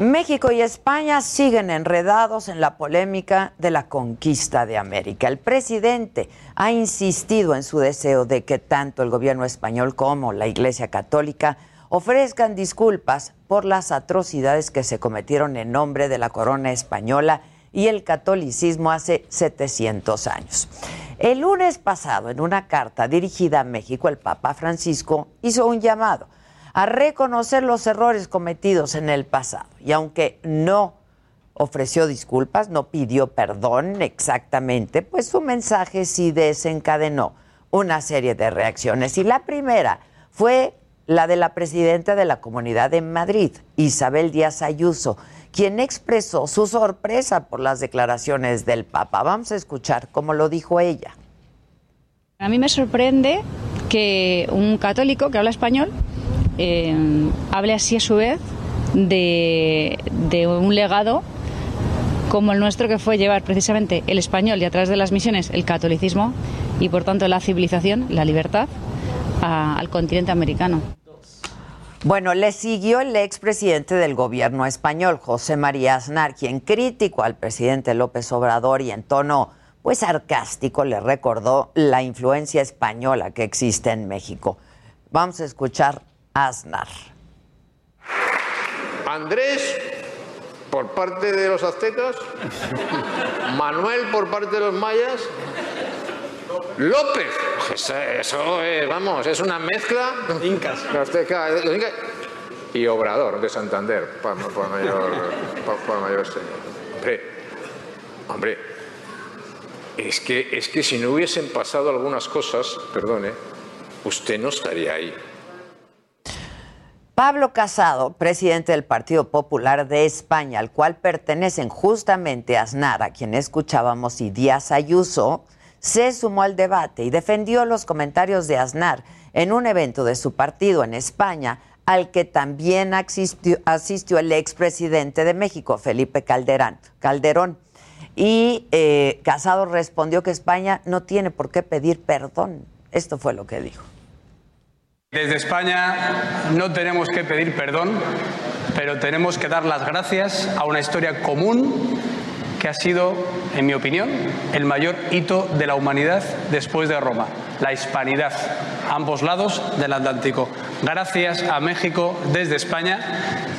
México y España siguen enredados en la polémica de la conquista de América. El presidente ha insistido en su deseo de que tanto el gobierno español como la Iglesia Católica ofrezcan disculpas por las atrocidades que se cometieron en nombre de la corona española y el catolicismo hace 700 años. El lunes pasado, en una carta dirigida a México, el Papa Francisco hizo un llamado a reconocer los errores cometidos en el pasado. Y aunque no ofreció disculpas, no pidió perdón exactamente, pues su mensaje sí desencadenó una serie de reacciones. Y la primera fue la de la presidenta de la Comunidad de Madrid, Isabel Díaz Ayuso, quien expresó su sorpresa por las declaraciones del Papa. Vamos a escuchar cómo lo dijo ella. A mí me sorprende que un católico que habla español eh, hable así a su vez de, un legado como el nuestro que fue llevar precisamente el español y a través de las misiones el catolicismo y por tanto la civilización, la libertad al continente americano. Bueno, le siguió el expresidente del gobierno español, José María Aznar, quien criticó al presidente López Obrador y en tono pues sarcástico le recordó la influencia española que existe en México. Vamos a escuchar a Aznar. Andrés por parte de los aztecas, Manuel por parte de los mayas, López. Eso, eso es, vamos, es una mezcla. Incas. Azteca, los incas, y Obrador de Santander, por, por mayor, por, por mayor señor. Hombre, hombre, es que, es que si no hubiesen pasado algunas cosas, perdone, usted no estaría ahí. Pablo Casado, presidente del Partido Popular de España, al cual pertenecen justamente Aznar, a quien escuchábamos, y Díaz Ayuso, se sumó al debate y defendió los comentarios de Aznar en un evento de su partido en España, al que también asistió, el expresidente de México, Felipe Calderón. Calderón. Y eh, Casado respondió que España no tiene por qué pedir perdón. Esto fue lo que dijo. Desde España no tenemos que pedir perdón, pero tenemos que dar las gracias a una historia común que ha sido, en mi opinión, el mayor hito de la humanidad después de Roma, la hispanidad, ambos lados del Atlántico. Gracias a México desde España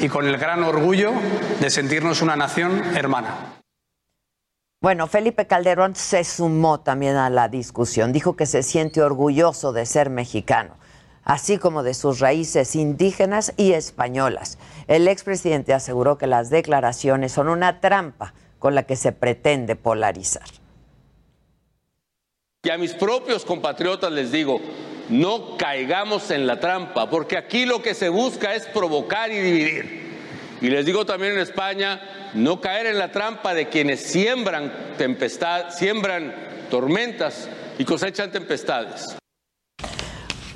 y con el gran orgullo de sentirnos una nación hermana. Bueno, Felipe Calderón se sumó también a la discusión. Dijo que se siente orgulloso de ser mexicano, así como de sus raíces indígenas y españolas. El expresidente aseguró que las declaraciones son una trampa con la que se pretende polarizar. Y a mis propios compatriotas les digo, no caigamos en la trampa, porque aquí lo que se busca es provocar y dividir. Y les digo también en España, no caer en la trampa de quienes siembran siembran tormentas y cosechan tempestades.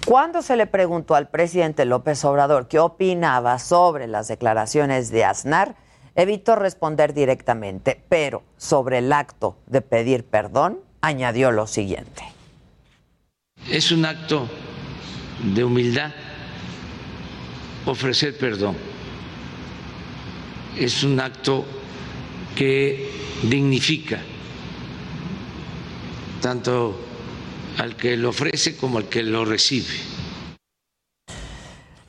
Cuando se le preguntó al presidente López Obrador qué opinaba sobre las declaraciones de Aznar, evitó responder directamente, pero sobre el acto de pedir perdón, añadió lo siguiente. Es un acto de humildad ofrecer perdón. Es un acto que dignifica tanto al que lo ofrece como al que lo recibe.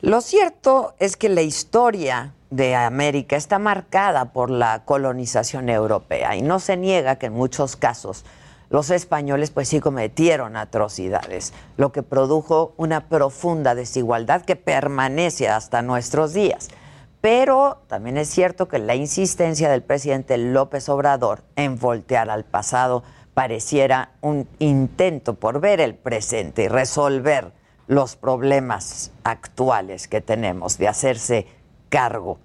Lo cierto es que la historia de América está marcada por la colonización europea y no se niega que en muchos casos los españoles pues sí cometieron atrocidades, lo que produjo una profunda desigualdad que permanece hasta nuestros días. Pero también es cierto que la insistencia del presidente López Obrador en voltear al pasado pareciera un intento por ver el presente y resolver los problemas actuales que tenemos, de hacerse cargo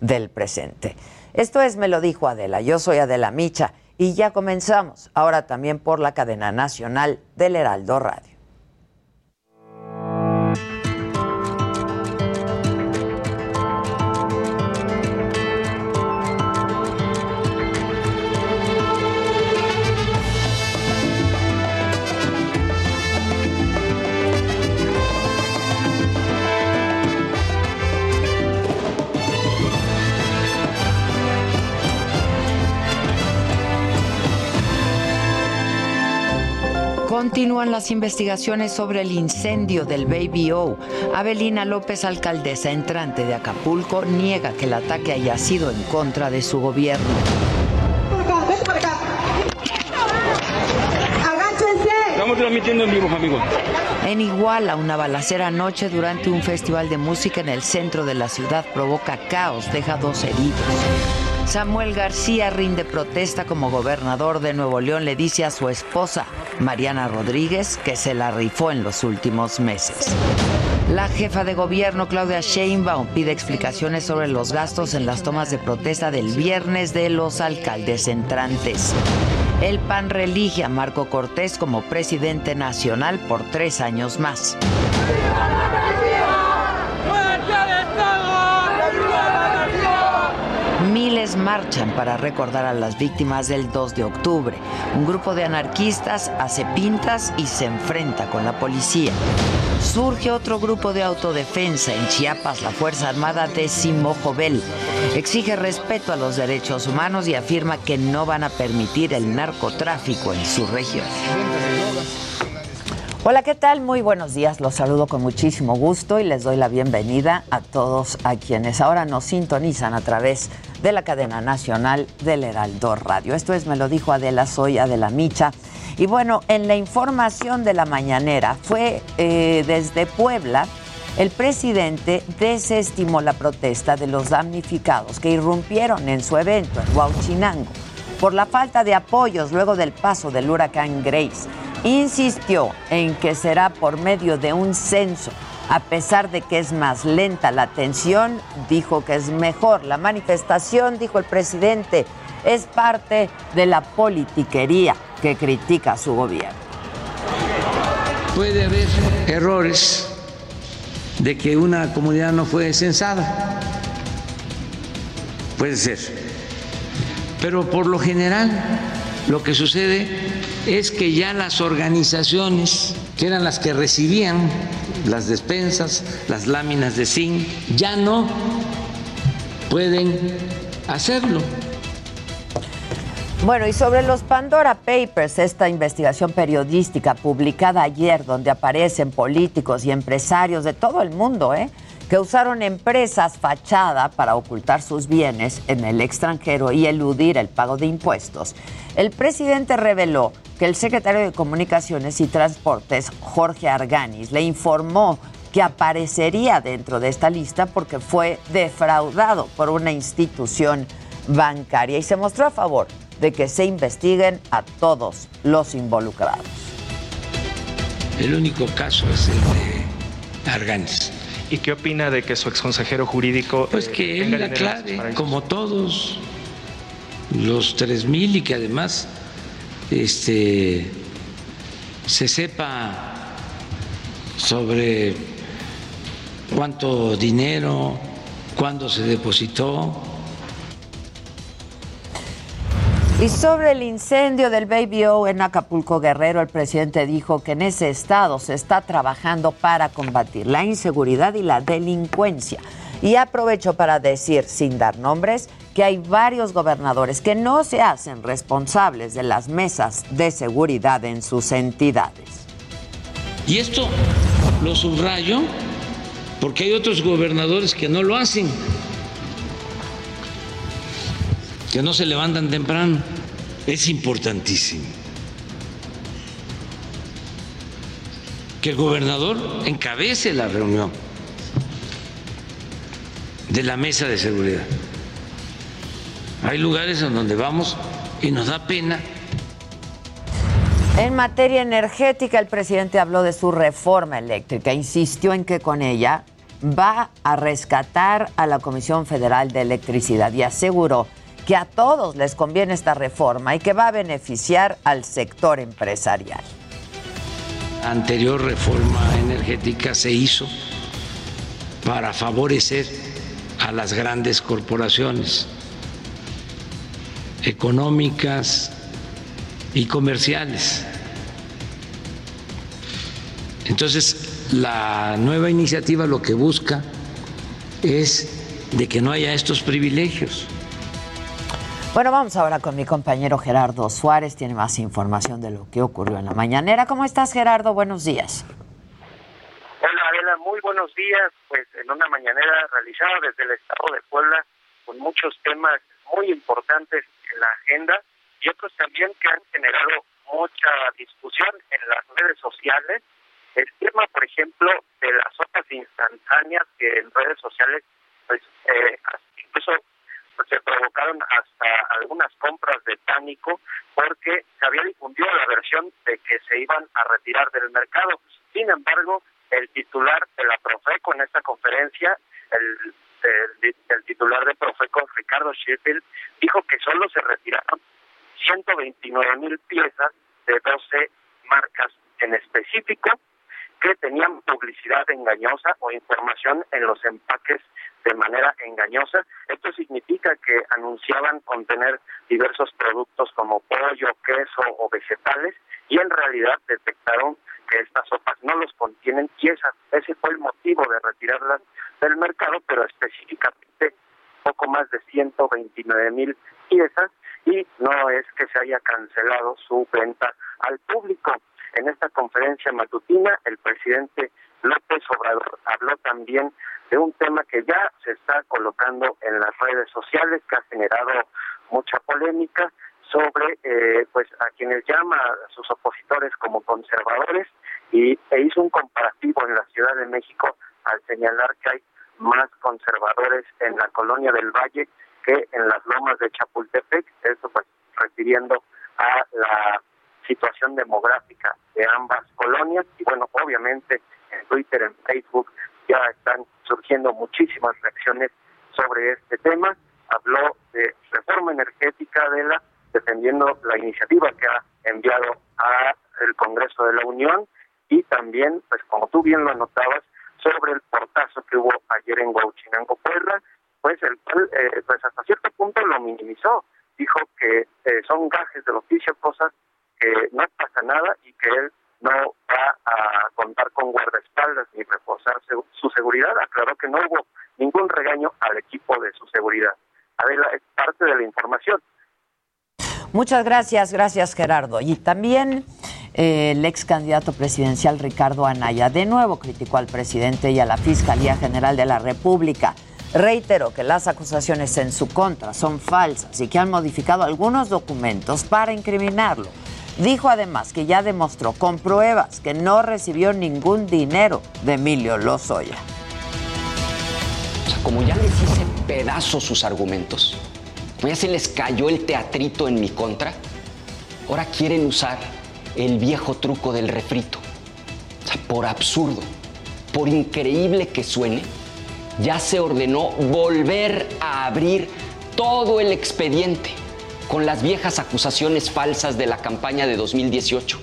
del presente. Esto es Me lo dijo Adela, yo soy Adela Micha y ya comenzamos, ahora también por la cadena nacional del Heraldo Radio. Continúan las investigaciones sobre el incendio del Baby O. Abelina López, alcaldesa entrante de Acapulco, niega que el ataque haya sido en contra de su gobierno. Estamos transmitiendo en vivo, amigos. En Iguala, una balacera anoche durante un festival de música en el centro de la ciudad provoca caos, deja dos heridos. Samuel García rinde protesta como gobernador de Nuevo León. Le dice a su esposa, Mariana Rodríguez, que se la rifó en los últimos meses. La jefa de gobierno, Claudia Sheinbaum, pide explicaciones sobre los gastos en las tomas de protesta del viernes de los alcaldes entrantes. El PAN religia a Marco Cortés como presidente nacional por tres años más. Marchan para recordar a las víctimas del 2 de octubre. Un grupo de anarquistas hace pintas y se enfrenta con la policía. Surge otro grupo de autodefensa en Chiapas, la Fuerza Armada de Jovel. Exige respeto a los derechos humanos y afirma que no van a permitir el narcotráfico en su región. Hola, ¿qué tal? Muy buenos días. Los saludo con muchísimo gusto y les doy la bienvenida a todos a quienes ahora nos sintonizan a través de la cadena nacional del Heraldo Radio. Esto es Me lo dijo Adela, soy Adela Micha. Y bueno, en la información de la mañanera fue eh, desde Puebla, el presidente desestimó la protesta de los damnificados que irrumpieron en su evento en Huachinango por la falta de apoyos luego del paso del huracán Grace insistió en que será por medio de un censo. A pesar de que es más lenta la atención, dijo que es mejor. La manifestación, dijo el presidente, es parte de la politiquería que critica su gobierno. Puede haber errores de que una comunidad no fue censada. Puede ser. Pero por lo general lo que sucede es que ya las organizaciones, que eran las que recibían las despensas, las láminas de zinc, ya no pueden hacerlo. Bueno, y sobre los Pandora Papers, esta investigación periodística publicada ayer, donde aparecen políticos y empresarios de todo el mundo, ¿eh? Que usaron empresas fachada para ocultar sus bienes en el extranjero y eludir el pago de impuestos. El presidente reveló que el secretario de Comunicaciones y Transportes, Jorge Arganis, le informó que aparecería dentro de esta lista porque fue defraudado por una institución bancaria y se mostró a favor de que se investiguen a todos los involucrados. El único caso es el de Arganis ¿Y qué opina de que su exconsejero jurídico... Pues que eh, él la clave, como todos los 3.000 y que además este, se sepa sobre cuánto dinero, cuándo se depositó, Y sobre el incendio del Baby O en Acapulco Guerrero, el presidente dijo que en ese estado se está trabajando para combatir la inseguridad y la delincuencia. Y aprovecho para decir, sin dar nombres, que hay varios gobernadores que no se hacen responsables de las mesas de seguridad en sus entidades. Y esto lo subrayo porque hay otros gobernadores que no lo hacen que no se levantan temprano. Es importantísimo que el gobernador encabece la reunión de la mesa de seguridad. Hay lugares en donde vamos y nos da pena. En materia energética, el presidente habló de su reforma eléctrica, insistió en que con ella va a rescatar a la Comisión Federal de Electricidad y aseguró que a todos les conviene esta reforma y que va a beneficiar al sector empresarial. La anterior reforma energética se hizo para favorecer a las grandes corporaciones económicas y comerciales. Entonces, la nueva iniciativa lo que busca es de que no haya estos privilegios. Bueno, vamos ahora con mi compañero Gerardo Suárez. Tiene más información de lo que ocurrió en la mañanera. ¿Cómo estás, Gerardo? Buenos días. Hola, Adela. Muy buenos días. Pues en una mañanera realizada desde el Estado de Puebla con muchos temas muy importantes en la agenda y otros también que han generado mucha discusión en las redes sociales. El tema, por ejemplo, de las sopas instantáneas que en redes sociales, pues eh, incluso se provocaron hasta algunas compras de pánico porque se había difundido la versión de que se iban a retirar del mercado. Sin embargo, el titular de la Profeco en esta conferencia, el, el, titular de Profeco, Ricardo Sheffield, dijo que solo se retiraron 129 mil piezas de 12 marcas en específico que tenían publicidad engañosa o información en los empaques de manera engañosa. Esto significa que anunciaban contener diversos productos como pollo, queso o vegetales y en realidad detectaron que estas sopas no los contienen y esa, ese fue el motivo de retirarlas del mercado, pero específicamente poco más de 129 mil piezas y no es que se haya cancelado su venta al público. En esta conferencia matutina, el presidente López Obrador habló también de un tema que ya se está colocando en las redes sociales, que ha generado mucha polémica sobre eh, pues a quienes llama a sus opositores como conservadores y e hizo un comparativo en la Ciudad de México al señalar que hay más conservadores en la colonia del Valle que en las lomas de Chapultepec, eso pues refiriendo a la situación demográfica de ambas colonias. Y bueno, obviamente en Twitter, en Facebook ya están surgiendo muchísimas reacciones sobre este tema. Habló de reforma energética de la defendiendo la iniciativa que ha enviado a el Congreso de la Unión y también, pues como tú bien lo anotabas, sobre el portazo que hubo ayer en Huachinango Puebla, pues el eh, pues hasta cierto punto lo minimizó, dijo que eh, son gajes del oficio, cosas que no pasa nada y que él no va a contar con guardaespaldas ni reforzar su seguridad. Aclaró que no hubo ningún regaño al equipo de su seguridad. Adela, es parte de la información. Muchas gracias, gracias Gerardo. Y también eh, el ex candidato presidencial Ricardo Anaya de nuevo criticó al presidente y a la Fiscalía General de la República. Reiteró que las acusaciones en su contra son falsas y que han modificado algunos documentos para incriminarlo. Dijo además que ya demostró con pruebas que no recibió ningún dinero de Emilio Lozoya. O sea, como ya les hice pedazos sus argumentos, ya se les cayó el teatrito en mi contra, ahora quieren usar el viejo truco del refrito. O sea, por absurdo, por increíble que suene, ya se ordenó volver a abrir todo el expediente con las viejas acusaciones falsas de la campaña de 2018.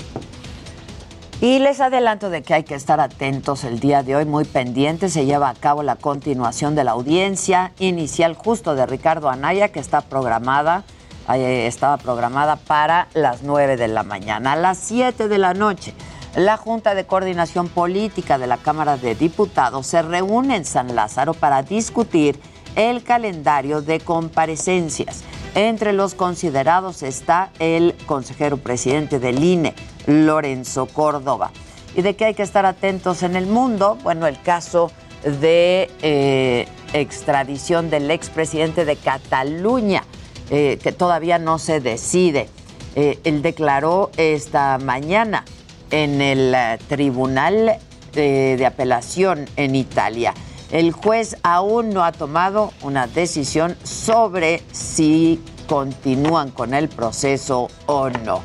Y les adelanto de que hay que estar atentos el día de hoy, muy pendientes. Se lleva a cabo la continuación de la audiencia inicial justo de Ricardo Anaya, que está programada, estaba programada para las 9 de la mañana. A las 7 de la noche, la Junta de Coordinación Política de la Cámara de Diputados se reúne en San Lázaro para discutir el calendario de comparecencias. Entre los considerados está el consejero presidente del INE, Lorenzo Córdoba. ¿Y de qué hay que estar atentos en el mundo? Bueno, el caso de eh, extradición del expresidente de Cataluña, eh, que todavía no se decide. Eh, él declaró esta mañana en el Tribunal de Apelación en Italia. El juez aún no ha tomado una decisión sobre si continúan con el proceso o no.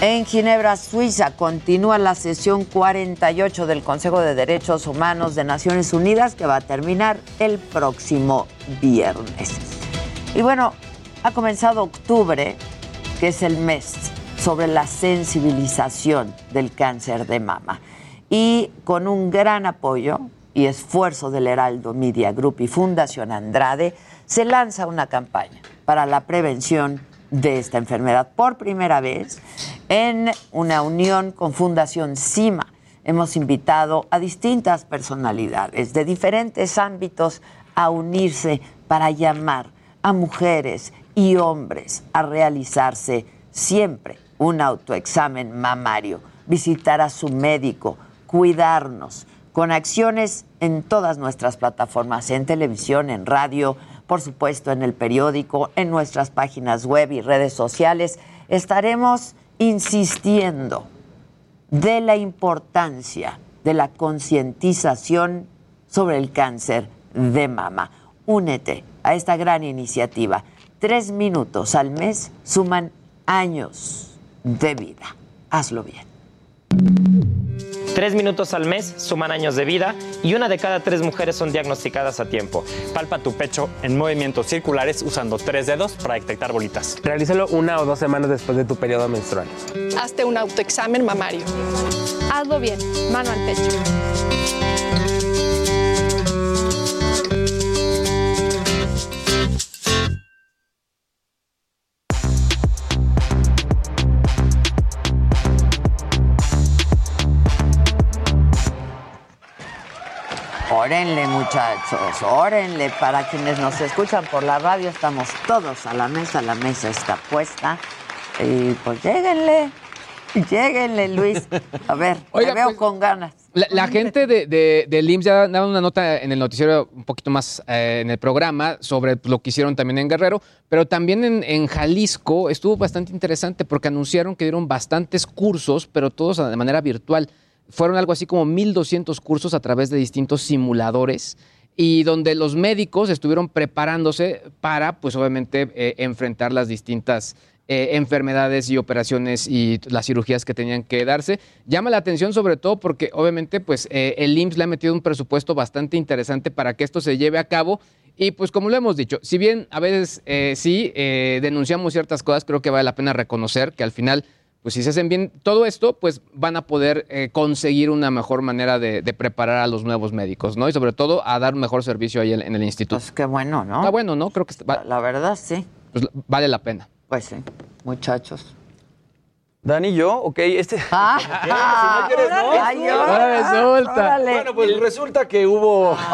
En Ginebra, Suiza, continúa la sesión 48 del Consejo de Derechos Humanos de Naciones Unidas que va a terminar el próximo viernes. Y bueno, Ha comenzado octubre, que es el mes sobre la sensibilización del cáncer de mama. Y con un gran apoyo y esfuerzo del Heraldo Media Group y Fundación Andrade, se lanza una campaña para la prevención de esta enfermedad. Por primera vez, en una unión con Fundación CIMA, hemos invitado a distintas personalidades de diferentes ámbitos a unirse para llamar a mujeres y hombres a realizarse siempre un autoexamen mamario, visitar a su médico, cuidarnos, con acciones en todas nuestras plataformas, en televisión, en radio, por supuesto en el periódico, en nuestras páginas web y redes sociales. Estaremos insistiendo de la importancia de la concientización sobre el cáncer de mama. Únete a esta gran iniciativa. Tres minutos al mes suman años de vida. Hazlo bien. Tres minutos al mes suman años de vida y una de cada tres mujeres son diagnosticadas a tiempo. Palpa tu pecho en movimientos circulares usando tres dedos para detectar bolitas. Realízalo una o dos semanas después de tu periodo menstrual. Hazte un autoexamen mamario. Hazlo bien, mano al pecho. Órenle, muchachos, órenle. Para quienes nos escuchan por la radio, estamos todos a la mesa, la mesa está puesta. Y pues lléguenle, lléguenle, Luis. A ver, te veo pues, con ganas. La, la gente de, de, del IMSS ya daba una nota en el noticiero un poquito más eh, en el programa sobre lo que hicieron también en Guerrero, pero también en, en Jalisco estuvo bastante interesante porque anunciaron que dieron bastantes cursos, pero todos de manera virtual. Fueron algo así como 1.200 cursos a través de distintos simuladores y donde los médicos estuvieron preparándose para, pues obviamente, eh, enfrentar las distintas eh, enfermedades y operaciones y las cirugías que tenían que darse. Llama la atención sobre todo porque obviamente pues eh, el IMSS le ha metido un presupuesto bastante interesante para que esto se lleve a cabo y pues como lo hemos dicho, si bien a veces sí denunciamos ciertas cosas, creo que vale la pena reconocer que al final pues si se hacen bien todo esto, pues van a poder eh, conseguir una mejor manera de, de preparar a los nuevos médicos, ¿no? Y sobre todo a dar un mejor servicio ahí en, en el instituto. Pues qué bueno, ¿no? Está bueno, ¿no? Creo que está- va- La verdad, sí. pues, vale la pena. Pues sí, muchachos. Dani y yo, ok, este... Ah, Si no quieres, no. Ay, órale, órale. Bueno, pues resulta que hubo...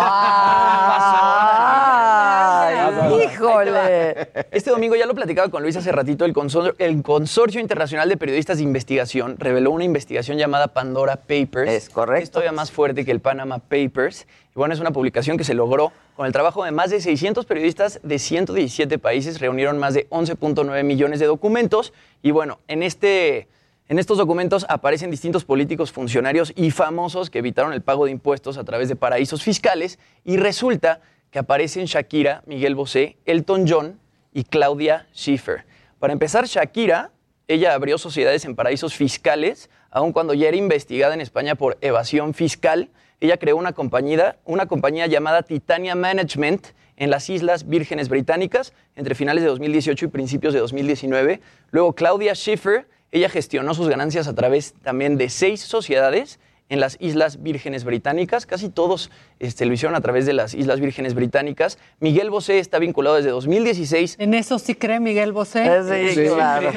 Ay, híjole. Este domingo ya lo platicaba con Luis hace ratito, el, consor- el Consorcio Internacional de Periodistas de Investigación reveló una investigación llamada Pandora Papers. Es correcto. Es todavía más fuerte que el Panama Papers. Y bueno, es una publicación que se logró con el trabajo de más de 600 periodistas de 117 países. Reunieron más de 11.9 millones de documentos. Y bueno, en este... En estos documentos aparecen distintos políticos, funcionarios y famosos que evitaron el pago de impuestos a través de paraísos fiscales y resulta que aparecen Shakira, Miguel Bosé, Elton John y Claudia Schiffer. Para empezar, Shakira, ella abrió sociedades en paraísos fiscales, aun cuando ya era investigada en España por evasión fiscal. Ella creó una compañía, una compañía llamada Titania Management en las Islas Vírgenes Británicas entre finales de 2018 y principios de 2019. Luego Claudia Schiffer, ella gestionó sus ganancias a través también de seis sociedades en las Islas Vírgenes Británicas. Casi todos este, lo hicieron a través de las Islas Vírgenes Británicas. Miguel Bosé está vinculado desde 2016 ¿En eso sí cree Miguel Bosé? Sí, claro.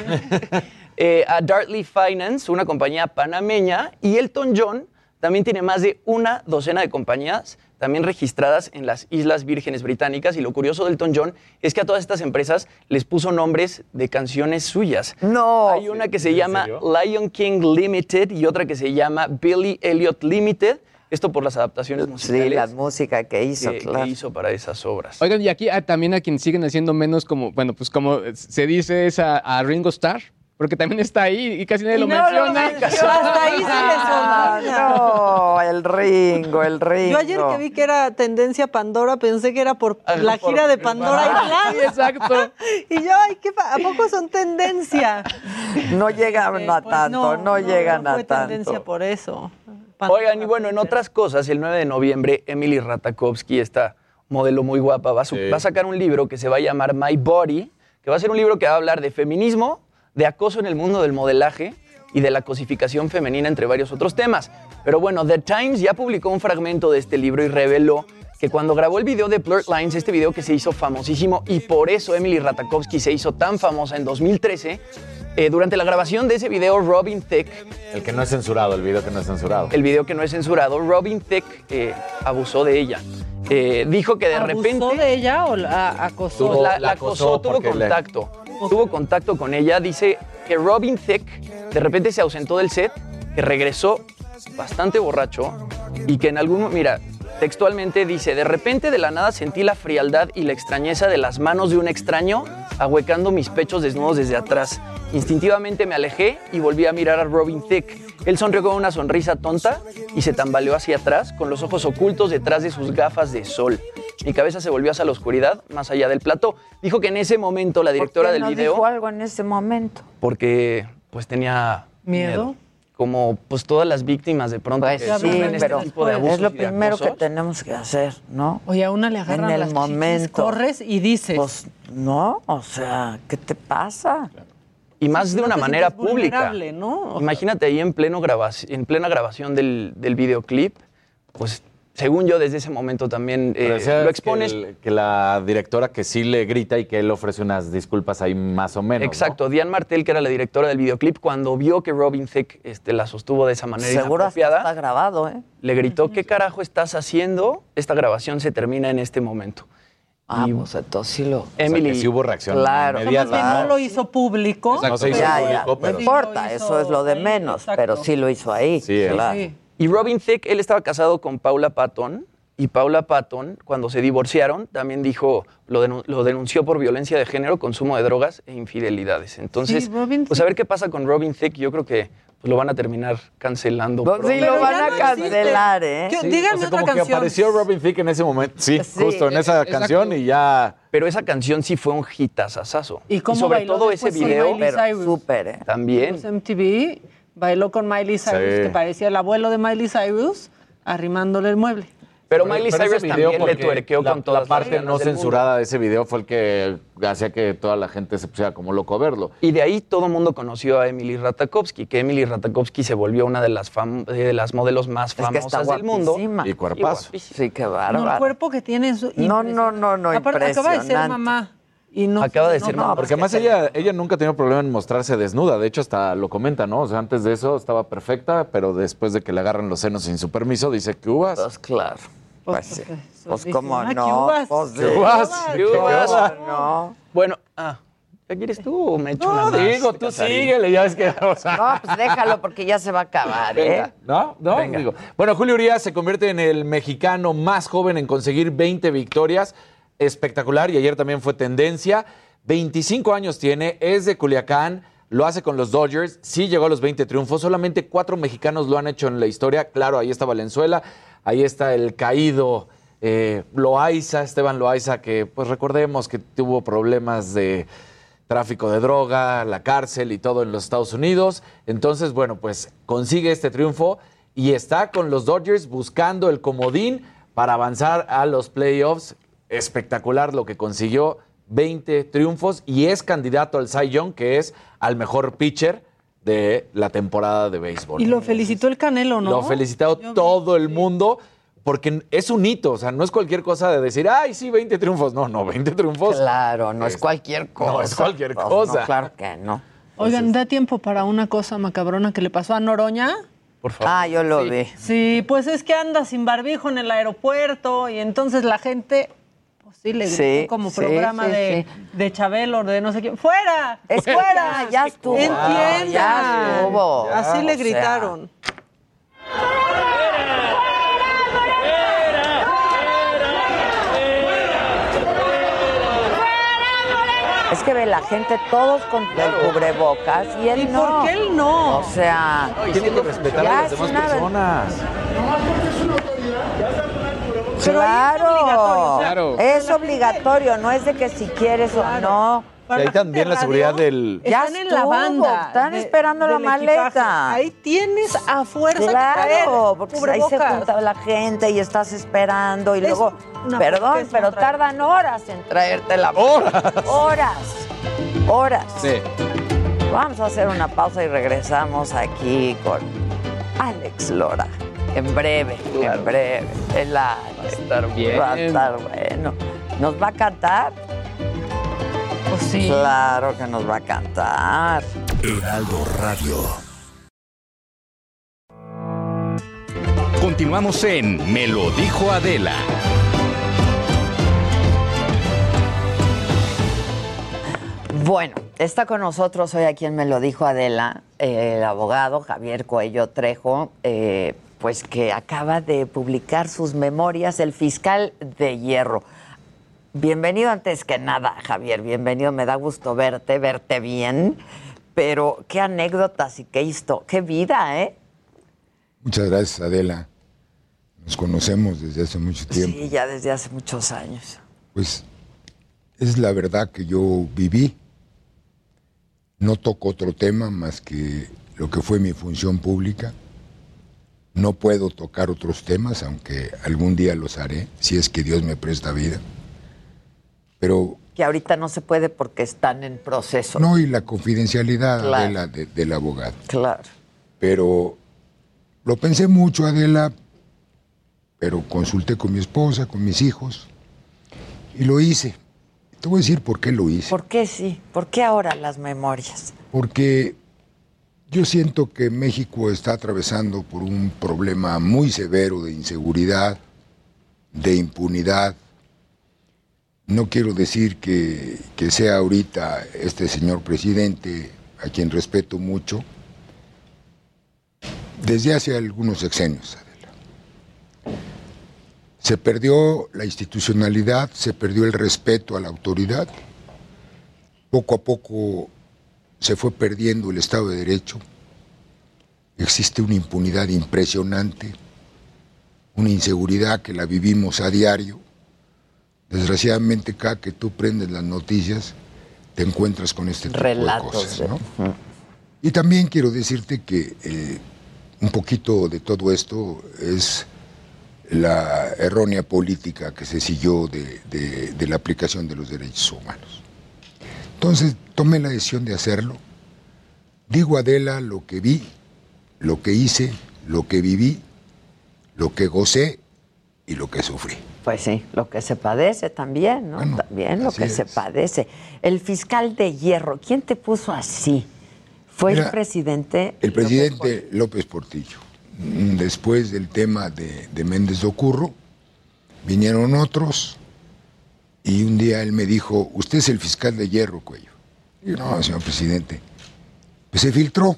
eh, a Dartley Finance, una compañía panameña, y Elton John también tiene más de una docena de compañías también registradas en las Islas Vírgenes Británicas. Y lo curioso de Elton John es que a todas estas empresas les puso nombres de canciones suyas. No. Hay una que se llama Lion King Limited y otra que se llama Billy Elliot Limited. Esto por las adaptaciones musicales. Sí, la música que hizo, que- que claro. hizo para esas obras. Oigan, y aquí ah, también a quien siguen haciendo menos como, bueno, pues como se dice es a, a Ringo Starr, porque también está ahí y casi nadie lo no menciona. hasta ahí se les olvida. No, el Ringo, el Ringo. Yo ayer que vi que era tendencia Pandora, pensé que era por Ah, la por gira de Pandora y Sí, exacto. Y yo, ay, ¿qué pa- ¿a poco son tendencia? No llegan a Pues tanto, no, llegan no a fue tendencia tanto. por eso. Oigan, y bueno, en otras cosas, el 9 de noviembre, Emily Ratajkowski, esta modelo muy guapa, va a, su- va a sacar un libro que se va a llamar My Body, que va a ser un libro que va a hablar de feminismo, de acoso en el mundo del modelaje y de la cosificación femenina, entre varios otros temas. Pero bueno, The Times ya publicó un fragmento de este libro y reveló que cuando grabó el video de Blurred Lines, este video que se hizo famosísimo y por eso Emily Ratajkowski se hizo tan famosa en 2013, eh, durante la grabación de ese video, Robin Thicke, El que no es censurado, el video que no es censurado. el video que no es censurado, Robin Thicke eh, abusó de ella. Eh, dijo que de ¿Abusó repente... de ella o la acosó? Tuvo- la, la acosó, tuvo le- contacto. Tuvo contacto con ella. Dice que Robin Thicke de repente se ausentó del set, que regresó bastante borracho y que en algún... Mira, textualmente dice, de repente de la nada sentí la frialdad y la extrañeza de las manos de un extraño ahuecando mis pechos desnudos desde atrás. Instintivamente me alejé y volví a mirar a Robin Thicke. Él sonrió con una sonrisa tonta y se tambaleó hacia atrás con los ojos ocultos detrás de sus gafas de sol. Mi cabeza se volvió hacia la oscuridad, más allá del plató. Dijo que en ese momento la directora ¿Por qué del no video, dijo algo en ese momento? porque pues tenía ¿Miedo? como pues todas las víctimas de pronto que Sí, sufren este pero tipo de es abusos lo y de primero que tenemos que hacer, ¿no? Oye, a una le agarran En el las chichis, momento. corres y dices. Pues no, o sea, ¿qué te pasa? Y más de una manera pública. Imagínate ahí en, pleno en plena grabación del, del videoclip, pues según yo desde ese momento también eh, lo expones. Que, el- que la directora que sí le grita y que él ofrece unas disculpas ahí más o menos. ¿no? Exacto, Diane Martel, que era la directora del videoclip, cuando vio que Robin Thicke este, la sostuvo de esa manera Seguro está grabado, ¿eh? le gritó, ¿qué carajo estás haciendo? Esta grabación se termina en este momento. Ah, pues entonces sí lo... Emily, que sí hubo reacción Claro. inmediata. Más bien no lo hizo público. No se hizo Ya, ya, público, no pero... importa, Sí lo eso es lo de ahí, menos, exacto. pero sí lo hizo ahí. Sí, claro. Sí. Y Robin Thicke, él estaba casado con Paula Patton. Y Paula Patton, cuando se divorciaron, también dijo, lo, denu- lo denunció por violencia de género, consumo de drogas e infidelidades. Entonces, Sí, Robin pues a ver qué pasa con Robin Thicke. Yo creo que pues, lo van a terminar cancelando. Pues sí, pronto. lo van a no cancelar, ¿eh? Sí, Díganme o sea, otra como que canción. apareció Robin Thicke en ese momento. Sí, Sí, justo en esa exacto. canción y ya... Pero esa canción sí fue un hitazazazo. ¿Y cómo sobre bailó todo ese video Miley Pero Cyrus? súper, ¿eh? también. Pues MTV bailó con Miley Cyrus, Sí. que parecía el abuelo de Miley Cyrus, arrimándole el mueble. Pero, Miley Cyrus video también le tuerqueó la, con todas la parte las no censurada de ese video fue el que hacía que toda la gente se pusiera como loco a verlo. Y de ahí todo el mundo conoció a Emily Ratajkowski, que Emily Ratajkowski se volvió una de las, fam- de las modelos más Es que está famosas del mundo. Y cuerpazo. Sí, qué No, el bárbaro. cuerpo que tiene es No, no, no, no, Aparte, acaba de ser impresionante. mamá. Y no, Acaba de no, ser no, mamá. Porque además ella, ella nunca ha tenido problema en mostrarse desnuda. De hecho, hasta lo comenta, ¿no? O sea, antes de eso estaba perfecta, pero después de que le agarran los senos sin su permiso, dice que uvas. Pues claro. Pues, eso Pues dicen, cómo ah, ¿qué no. uvas? Pues. ¿Qué uvas? ¿Qué uvas? ¿Cómo no? Bueno, ah, ¿ya quieres tú me echo No, una más, digo, tú síguele, ya ves que... o sea, No, pues déjalo porque ya se va a acabar, ¿eh? Venga, ¿no? ¿No? Venga. Digo. Bueno, Julio Urias se convierte en el mexicano más joven en conseguir 20 victorias. Espectacular y ayer también fue tendencia. 25 años tiene, es de Culiacán, lo hace con los Dodgers, sí llegó a los 20 triunfos, solamente cuatro mexicanos lo han hecho en la historia. Claro, ahí está Valenzuela, ahí está el caído eh, Loaiza, Esteban Loaiza, que pues recordemos que tuvo problemas de tráfico de droga, la cárcel y todo en los Estados Unidos. Entonces, bueno, pues consigue este triunfo y está con los Dodgers buscando el comodín para avanzar a los playoffs. Espectacular lo que consiguió, 20 triunfos y es candidato al Cy Young, que es al mejor pitcher de la temporada de béisbol. Y lo felicitó el Canelo, ¿no? Lo ha felicitado todo el mundo porque es un hito, o sea, no es cualquier cosa de decir, ay, sí, 20 triunfos. No, no, 20 triunfos. Claro, no es cualquier cosa. No es cualquier Pues, cosa. no, claro que no. Oigan, ¿da tiempo para una cosa macabrona que le pasó a Noroña? Por favor. Ah, yo lo Sí. vi. Sí, pues es que anda sin barbijo en el aeropuerto y entonces la gente, sí, le gritó Sí, como sí, programa sí, de, de Chabelo, de no sé quién. ¡Fuera! Es ¡Fuera! ya, estuvo. ¡Entiendan! Ya estuvo. Así le gritaron. Es que ve la gente todos con el cubrebocas y él ¿Y no. por qué él no? O sea, Tiene que respetar a las demás una- personas. Pero ahí es obligatorio, o claro, sea, Claro. es obligatorio, no es de que si quieres o no. Y ahí también la seguridad radio, del... Ya Están en la banda. están de- esperando la equipaje. maleta. Ahí tienes a fuerza que Claro, porque ahí se junta la gente y estás esperando y Es luego, perdón, pero tardan horas en traerte la ¡Horas! Horas. horas. Sí. Vamos a hacer una pausa y regresamos aquí con Alex Lora. En breve, en breve. El va a estar bien. Va a estar bueno. ¿Nos va a cantar? Pues sí. Claro que nos va a cantar. Heraldo Radio. Continuamos en Me lo dijo Adela. Bueno, está con nosotros hoy a quien me lo dijo Adela, eh, el abogado Javier Coello Trejo, eh, pues que acaba de publicar sus memorias, el fiscal de hierro. Bienvenido antes que nada, Javier, bienvenido, me da gusto verte, verte bien, pero qué anécdotas y qué histo, qué vida, ¿eh? Muchas gracias, Adela. Nos conocemos desde hace mucho tiempo. Sí, ya desde hace muchos años. Pues es la verdad que yo viví. No toco otro tema más que lo que fue mi función pública. No puedo tocar otros temas, aunque algún día los haré, si es que Dios me presta vida. Pero Que ahorita no se puede porque están en proceso. no, y la confidencialidad, Claro. Adela, de- del abogado. Claro. Pero lo pensé mucho, Adela, pero consulté con mi esposa, con mis hijos, y lo hice. Te voy a decir por qué lo hice. ¿Por qué sí? ¿Por qué ahora las memorias? Porque yo siento que México está atravesando por un problema muy severo de inseguridad, de impunidad. No quiero decir que, que sea ahorita este señor presidente, a quien respeto mucho, desde hace algunos sexenios. Se perdió la institucionalidad, se perdió el respeto a la autoridad. Poco a poco se fue perdiendo el Estado de Derecho. Existe una impunidad impresionante, una inseguridad que la vivimos a diario. Desgraciadamente, cada que tú prendes las noticias, te encuentras con este tipo de cosas. Y también quiero decirte que eh, un poquito de todo esto es la errónea política que se siguió de, de- de la aplicación de los derechos humanos. Entonces tomé la decisión de hacerlo. Digo a Adela lo que vi, lo que hice, lo que viví, lo que gocé y lo que sufrí. Pues sí, lo que se padece también, ¿no? también lo que se padece. El fiscal de hierro, ¿quién te puso así? ¿Fue el presidente? El presidente López Portillo. Mm, Después del tema de, de Méndez de Ocurro, vinieron otros y un día él me dijo, usted es el fiscal de hierro, cuello. Y yo, no, señor presidente. Pues se filtró.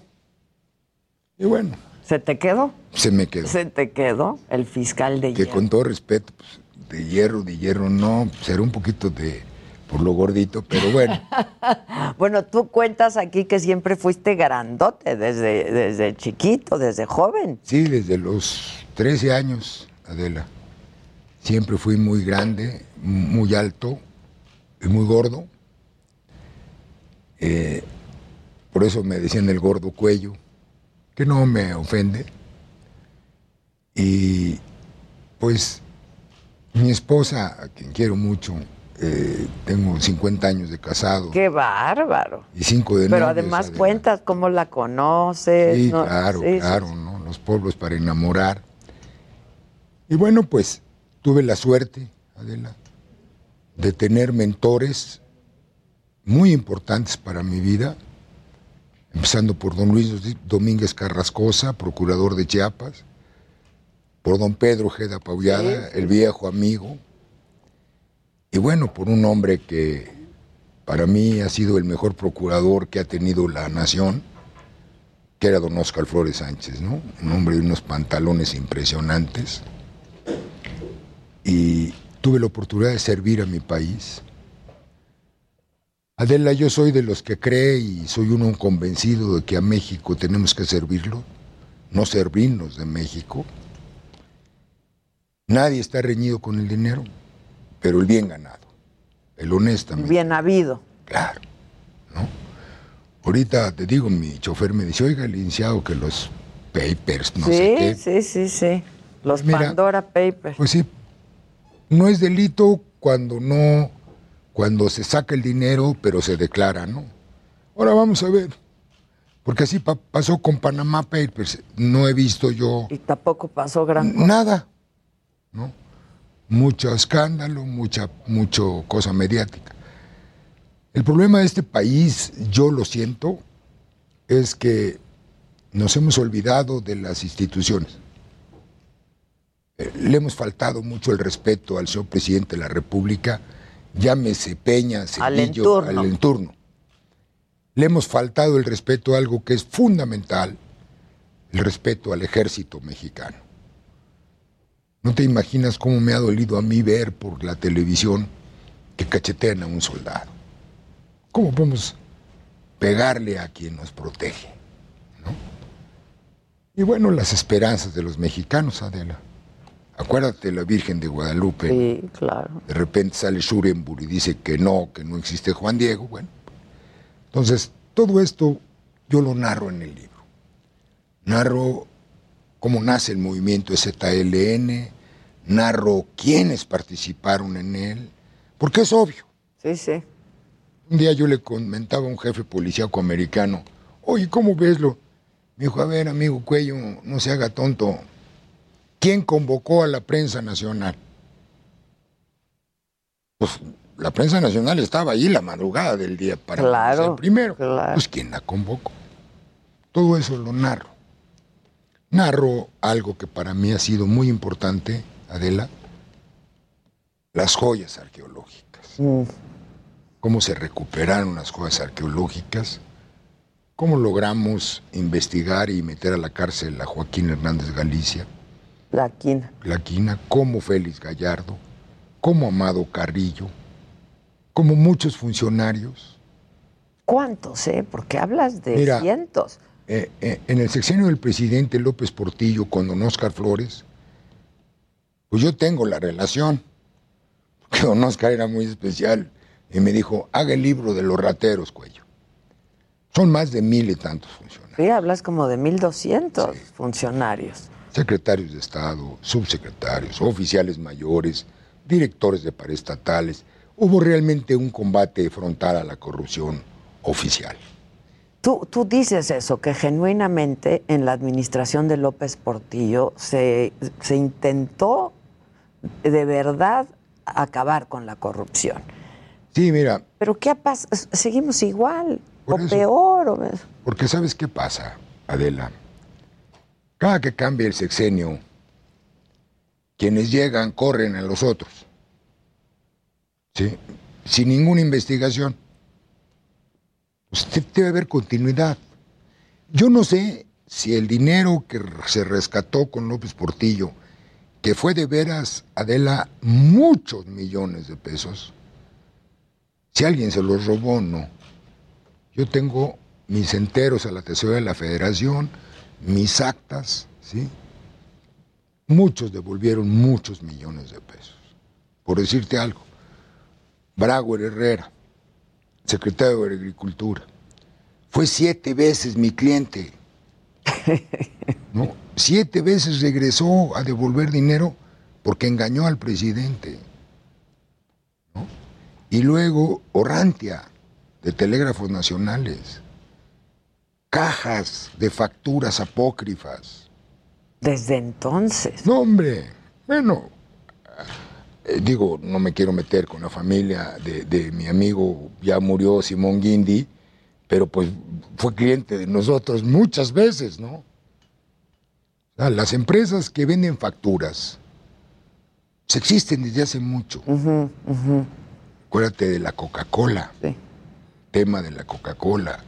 Y bueno, ¿Se te quedó? se me quedó. ¿Se te quedó el fiscal de Que hierro? con todo respeto, pues, de hierro, de hierro no, será un poquito de por lo gordito, pero bueno. Bueno, tú cuentas aquí que siempre fuiste grandote desde, desde chiquito, desde joven. Sí, desde los 13 años, Adela. Siempre fui muy grande, muy alto y muy gordo. Eh, por eso me decían el gordo cuello, que no me ofende. Y pues mi esposa, a quien quiero mucho, eh, tengo 50 años de casado ¡Qué bárbaro! y 5 de Pero además cuentas cómo la conoces. Sí, ¿no? claro, Sí, sí, claro, ¿no? Los pueblos para enamorar. Y bueno, pues tuve la suerte, Adela, de tener mentores muy importantes para mi vida, empezando por don Luis Domínguez Carrascosa, procurador de Chiapas, por don Pedro Ojeda Paullada, el viejo amigo, y bueno, por un hombre que para mí ha sido el mejor procurador que ha tenido la nación, que era don Oscar Flores Sánchez, ¿no? Un hombre de unos pantalones impresionantes. Y tuve la oportunidad de servir a mi país. Adela, yo soy de los que cree y soy uno convencido de que a México tenemos que servirlo, no servirnos de México. Nadie está reñido con el dinero, pero el bien ganado, el honestamente. Bien habido. Claro, ¿no? Ahorita te digo, mi chofer me dice, oiga, licenciado, que los papers, no sí, sé qué. sí, sí, sí. Los Mira, Pandora Papers. Pues sí, no es delito cuando no, cuando se saca el dinero, pero se declara, ¿no? Ahora vamos a ver. Porque así pa- pasó con Panama Papers. No he visto yo Y tampoco pasó gran cosa. nada, ¿no? Mucho escándalo, mucha mucho cosa mediática. El problema de este país, yo lo siento, es que nos hemos olvidado de las instituciones. Le hemos faltado mucho el respeto al señor presidente de la República, llámese Peña, Al Cedillo, entorno. al entorno. Le hemos faltado el respeto a algo que es fundamental, el respeto al ejército mexicano. No te imaginas cómo me ha dolido a mí ver por la televisión que cachetean a un soldado. ¿Cómo podemos pegarle a quien nos protege? ¿no? Y bueno, las esperanzas de los mexicanos, Adela. Acuérdate de la Virgen de Guadalupe. Sí, claro. De repente sale Schurenburg y dice que no, que no existe Juan Diego. Bueno, entonces todo esto yo lo narro en el libro. Narro cómo nace el movimiento ZLN, narro quiénes participaron en él, porque es obvio. Sí, sí. Un día yo le comentaba a un jefe policíaco americano, oye, ¿cómo veslo? Me dijo, a ver, amigo Cuello, no se haga tonto. ¿Quién convocó a la prensa nacional? Pues la prensa nacional estaba allí la madrugada del día para Claro, ser primero. Pues ¿quién la convocó? Todo eso lo narro. Narro algo que para mí ha sido muy importante, Adela, las joyas arqueológicas. Cómo se recuperaron las joyas arqueológicas, cómo logramos investigar y meter a la cárcel a Joaquín Hernández Galicia, La quina. la quina, como Félix Gallardo, como Amado Carrillo, como muchos funcionarios. ¿Cuántos, eh? Porque hablas de Mira, cientos. Eh, eh, en el sexenio del presidente López Portillo con don Oscar Flores, pues yo tengo la relación, porque don Oscar era muy especial y me dijo, haga el libro de los rateros, cuello. Son más de mil y tantos funcionarios. Sí, hablas como de 1.200 funcionarios. Secretarios de Estado, subsecretarios, oficiales mayores, directores de paraestatales. Hubo realmente un combate frontal a la corrupción oficial. Tú, tú dices eso, que genuinamente en la administración de López Portillo se, se intentó de verdad acabar con la corrupción. Sí, mira, Pero ¿qué ha pasado? Seguimos igual, o eso. peor. O... porque ¿sabes qué pasa, Adela? Cada que cambia el sexenio, quienes llegan corren a los otros. ¿Sí? Sin ninguna investigación. De- debe haber continuidad. Yo no sé si el dinero que se rescató con López Portillo, que fue de veras, Adela, muchos millones de pesos, si alguien se los robó no. Yo tengo mis enteros a la tesorería de la federación, mis actas, ¿sí? Muchos devolvieron muchos millones de pesos. Por decirte algo, Brauer Herrera, secretario de Agricultura, fue siete veces mi cliente. ¿no? Siete veces regresó a devolver dinero porque engañó al presidente. Y luego Orrantia, de Telégrafos Nacionales. Cajas de facturas apócrifas. Desde entonces. No, hombre. Bueno, eh, digo, no me quiero meter con la familia de, de mi amigo, ya murió Simón Guindy, pero pues fue cliente de nosotros muchas veces, ¿no? Las empresas que venden facturas pues, existen desde hace mucho. Acuérdate de la Coca-Cola. Tema de la Coca-Cola.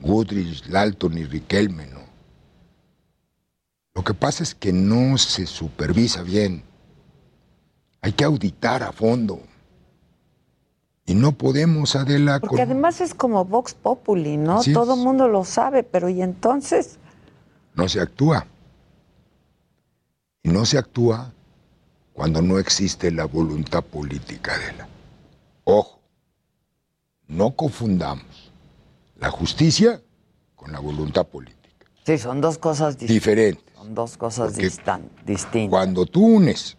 Goodrich, Lalton y Riquelme, ¿no? Lo que pasa es que no se supervisa bien. Hay que auditar a fondo. Y no podemos, Adela, Porque con- además es como Vox Populi, ¿no? Así. Todo el mundo lo sabe, pero ¿y entonces? no se actúa. Y no se actúa cuando no existe la voluntad política, Adela. Ojo, no confundamos la justicia con la voluntad política. Sí, son dos cosas distintas. Diferentes. Son dos cosas distan- distintas. Cuando tú unes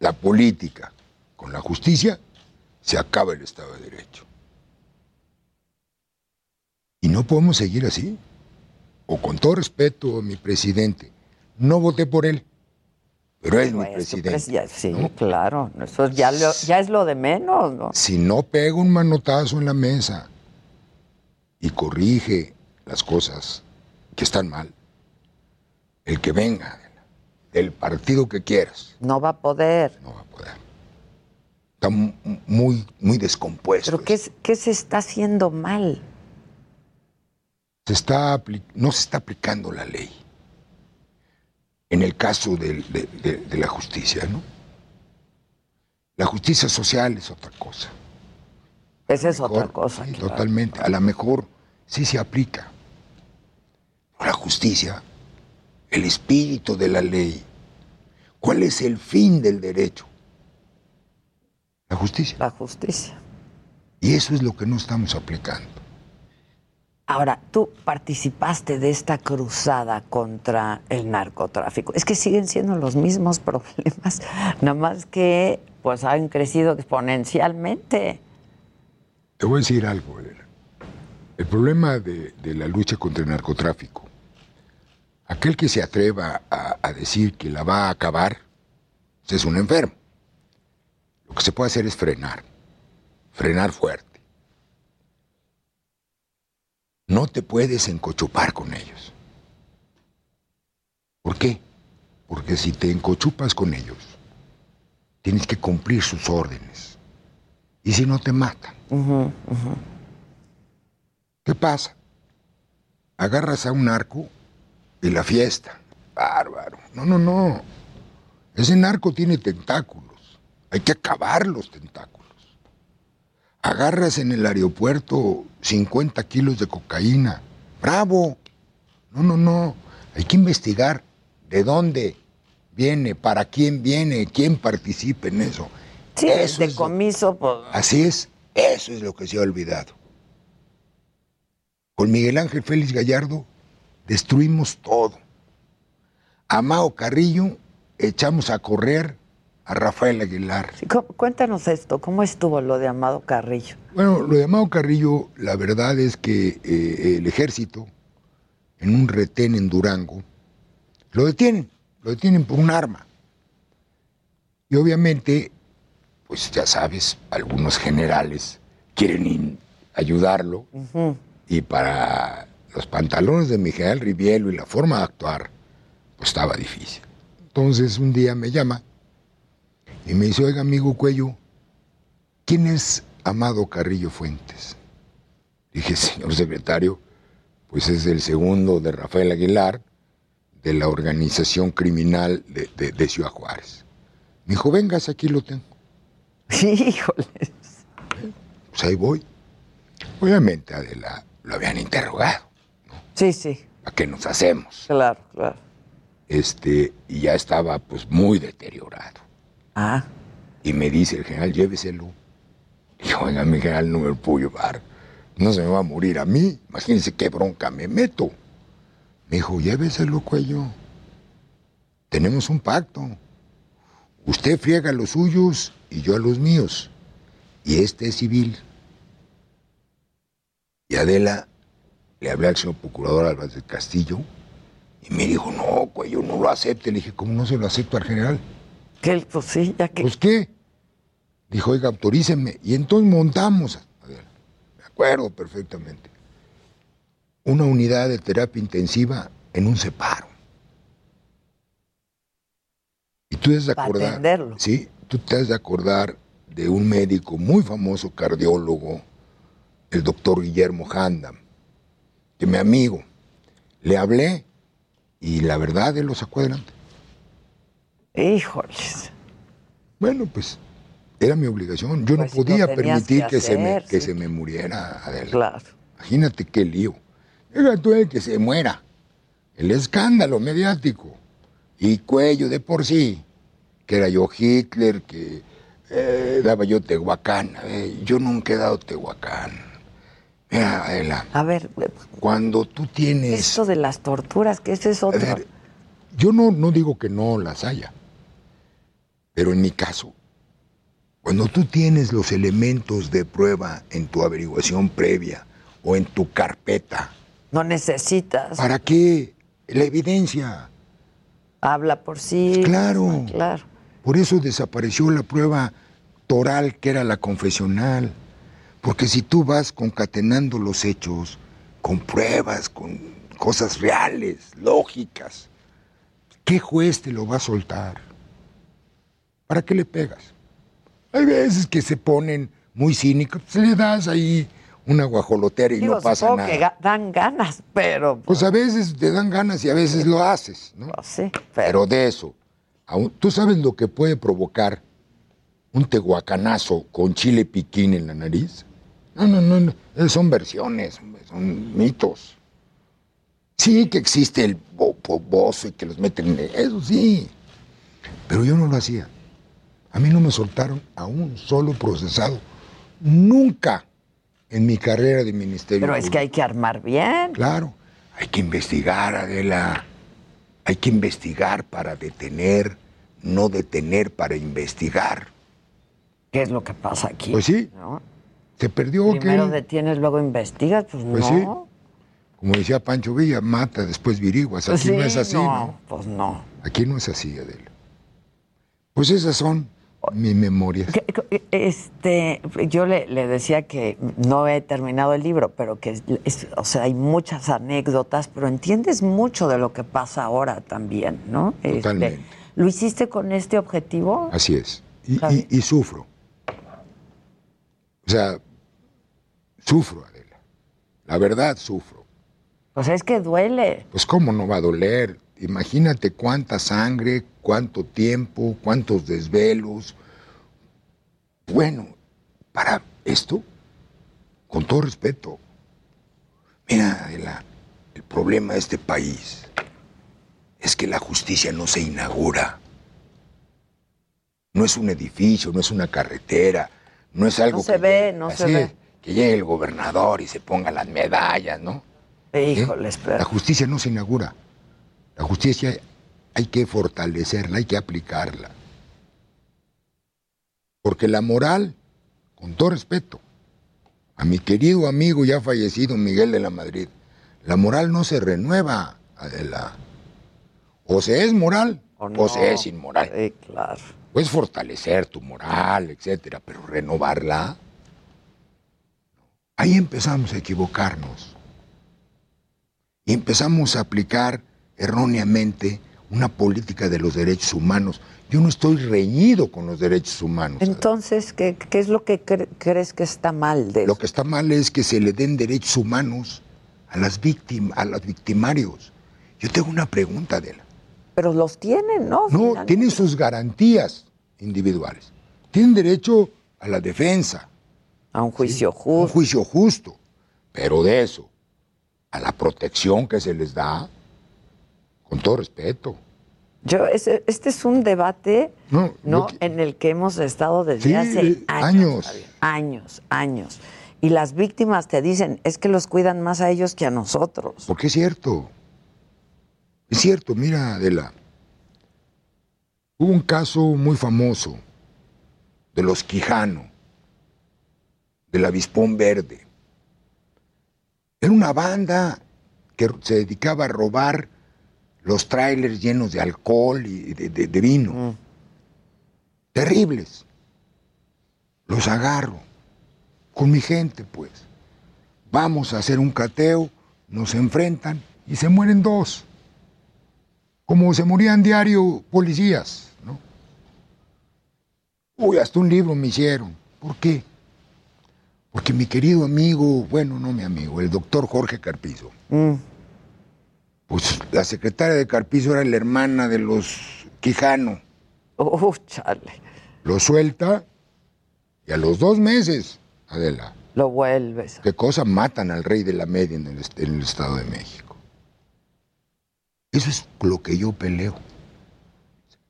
la política con la justicia, se acaba el Estado de Derecho. Y no podemos seguir así. O con todo respeto a mi presidente, no voté por él, pero es mi presidente. ya- sí, claro. Eso ya, lo- ya es lo de menos, ¿no? Si no pega un manotazo en la mesa y corrige las cosas que están mal, el que venga, del partido que quieras, No va a poder. no va a poder. Está mu- muy, muy descompuesto. ¿Pero qué, es- qué se está haciendo mal? Se está no se está aplicando la ley. En el caso de- de la justicia, ¿no? La justicia social es otra cosa. Esa es otra cosa. sí, claro. Totalmente. A lo mejor sí se aplica. La justicia, el espíritu de la ley. ¿Cuál es el fin del derecho? La justicia. La justicia. Y eso es lo que no estamos aplicando. Ahora, tú participaste de esta cruzada contra el narcotráfico. Es que siguen siendo los mismos problemas, nada más que pues han crecido exponencialmente. Te voy a decir algo, Elena. El problema de, la lucha contra el narcotráfico, aquel que se atreva a, a decir que la va a acabar, pues, es un enfermo. Lo que se puede hacer es frenar, frenar fuerte. No te puedes encochupar con ellos. ¿Por qué? Porque si te encochupas con ellos, tienes que cumplir sus órdenes. Y si no te matan. ¿Qué pasa? Agarras a un narco y la fiesta. Bárbaro. No, no, no. Ese narco tiene tentáculos. Hay que acabar los tentáculos. Agarras en el aeropuerto 50 kilos de cocaína. ¡Bravo! No, no, no. Hay que investigar de dónde viene, para quién viene, quién participa en eso. Sí, Eso el es lo- decomiso, pues, Así es, eso es lo que se ha olvidado. Con Miguel Ángel Félix Gallardo destruimos todo. A Mao Carrillo echamos a correr a Rafael Aguilar. cu- cuéntanos esto, ¿cómo estuvo lo de Amado Carrillo? Bueno, lo de Mao Carrillo, la verdad es que eh, el ejército, en un retén en Durango, lo detienen, lo detienen por un arma. Y obviamente, pues ya sabes, algunos generales quieren ayudarlo y para los pantalones de mi general Rivielo y la forma de actuar, pues estaba difícil. Entonces un día me llama y me dice, oiga amigo Cuello, ¿quién es Amado Carrillo Fuentes? Dije, señor secretario, pues es el segundo de Rafael Aguilar, de la organización criminal de, de- de Ciudad Juárez. Me dijo, vengas, aquí lo tengo. Híjole. Pues ahí voy. Obviamente, Adela, lo habían interrogado. Sí, sí. ¿A qué nos hacemos? Claro, claro. Este, y ya estaba pues muy deteriorado. Ah. Y me dice el general, lléveselo. Dijo, oiga, mi general, no me lo puedo llevar. No se me va a morir a mí. Imagínense qué bronca me meto. Me dijo, lléveselo, cuello. Tenemos un pacto. Usted friega los suyos y yo a los míos. Y este es civil. Y Adela le hablé al señor procurador Álvarez del Castillo y me dijo, no, cuello, no lo acepte. Le dije, ¿cómo no se lo acepto al general? ¿Qué? Pues sí, ya que... Pues qué. Dijo, oiga, autorícenme. Y entonces montamos, Adela, me acuerdo perfectamente, una unidad de terapia intensiva en un separo. Y tú has de Para acordar, sí, tú te has de acordar de un médico muy famoso cardiólogo, el doctor Guillermo Handam, que mi amigo, le hablé y la verdad él lo sacó adelante. Híjoles. Bueno, pues era mi obligación. Yo Pues, no podía lo tenías permitir que que, se, me, que sí. se me muriera Adela. Claro. Imagínate qué lío. Deja tú el que se muera. El escándalo mediático. Y cuello de por sí. Que era yo Hitler, que eh, daba yo Tehuacán. Eh, yo nunca he dado Tehuacán. Mira, Adela, A ver, cuando tú tienes... esto de las torturas, que ese es otro. A ver, yo no, no digo que no las haya, pero en mi caso, Cuando tú tienes los elementos de prueba en tu averiguación previa o en tu carpeta, No necesitas. ¿para qué? La evidencia. Habla por sí. Claro. Claro. Por eso desapareció la prueba toral, que era la confesional. Porque si tú vas concatenando los hechos con pruebas, con cosas reales, lógicas, ¿qué juez te lo va a soltar? ¿Para qué le pegas? Hay veces que se ponen muy cínicos, pues le das ahí una guajolotera y Digo, no pasa nada. que ga- dan ganas, pero. Pues a veces te dan ganas y a veces lo haces, ¿no? Pues sí, pero... de eso, ¿tú sabes lo que puede provocar un tehuacanazo con chile piquín en la nariz? No, no, no, no, eh, son versiones, son mitos. Sí que existe el bo- bo- bozo y que los meten, en- eso sí, pero yo no lo hacía. A mí no me soltaron a un solo procesado, nunca en mi carrera de ministerio. Pero es que hay que armar bien. Claro, hay que investigar, Adela. Hay que investigar para detener, no detener para investigar. ¿Qué es lo que pasa aquí? Pues sí. ¿no? Se perdió Primero que, detienes, luego investigas, pues, Pues no. sí. como decía Pancho Villa, mata, después viriguas. Aquí Pues no sí, es así, no, ¿no? Pues no. Aquí no es así, Adela. Pues esas son mis memorias. Este, yo le, le decía que no he terminado el libro, pero que, es- o sea, hay muchas anécdotas, pero entiendes mucho de lo que pasa ahora también, ¿no? Este, Totalmente. ¿Lo hiciste con este objetivo? Así es. Y, y- y sufro. O sea, sufro, Adela. La verdad, sufro. Pues es que duele. Pues cómo no va a doler. Imagínate cuánta sangre, cuánto tiempo, cuántos desvelos. Bueno, para esto, con todo respeto, mira, Adela, el problema de este país es que la justicia no se inaugura. No es un edificio, no es una carretera, no es algo No se que ve, no así se ve. que llegue el gobernador y se ponga las medallas, ¿no? Híjoles, pero... La justicia no se inaugura. La justicia hay que fortalecerla, hay que aplicarla. Porque la moral, con todo respeto, a mi querido amigo ya fallecido Miguel de la Madrid, la moral no se renueva, Adela. O se es moral o, se es inmoral. claro. Puedes fortalecer tu moral, etcétera, pero renovarla. Ahí empezamos a equivocarnos. Y empezamos a aplicar erróneamente una política de los derechos humanos. Yo no estoy reñido con los derechos humanos. Entonces, ¿qué, qué es lo que cre- crees que está mal de Lo que está mal es que se le den derechos humanos a las víctimas, a los victimarios. Yo tengo una pregunta, Adela. Pero los tienen, ¿no? No, tienen sus garantías individuales. Tienen derecho a la defensa. A un juicio justo. Un juicio justo. Pero de eso, a la protección que se les da, con todo respeto. Yo, este es un debate No, ¿no? en el que hemos estado desde Sí, hace de- años. años. Años, años. Y las víctimas te dicen, es que los cuidan más a ellos que a nosotros. Porque es cierto. Es cierto, mira, Adela. Hubo un caso muy famoso de los Quijano, del avispón verde. Era una banda que se dedicaba a robar los trailers llenos de alcohol y de, de- de vino. Terribles. Los agarro con mi gente, pues. Vamos a hacer un cateo, nos enfrentan y se mueren dos. Como se morían diario policías, ¿no? Uy, hasta un libro me hicieron. ¿Por qué? Porque mi querido amigo, bueno, no mi amigo, el doctor Jorge Carpizo, pues la secretaria de Carpizo era la hermana de los Quijano. Uh, chale. Lo suelta y a los dos meses, Adela. Lo vuelves. ¿Qué cosa matan al rey de la media en el, en el Estado de México? Eso es lo que yo peleo.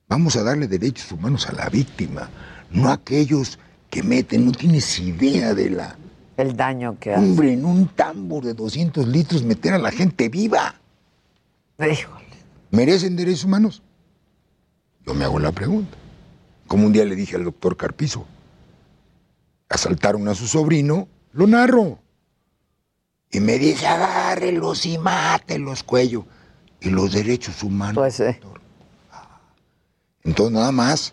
Vamos a darle derechos humanos a la víctima, no a aquellos que meten, no tienes idea de la... El daño que hace. Hombre, en un tambor de 200 litros meter a la gente viva. Híjole. ¿Merecen derechos humanos? Yo me hago la pregunta. Como un día le dije al doctor Carpizo, asaltaron a su sobrino, lo narro. Y me dice, agárrelos y mátelos, cuello. Y los derechos humanos. Pues sí. Entonces nada más,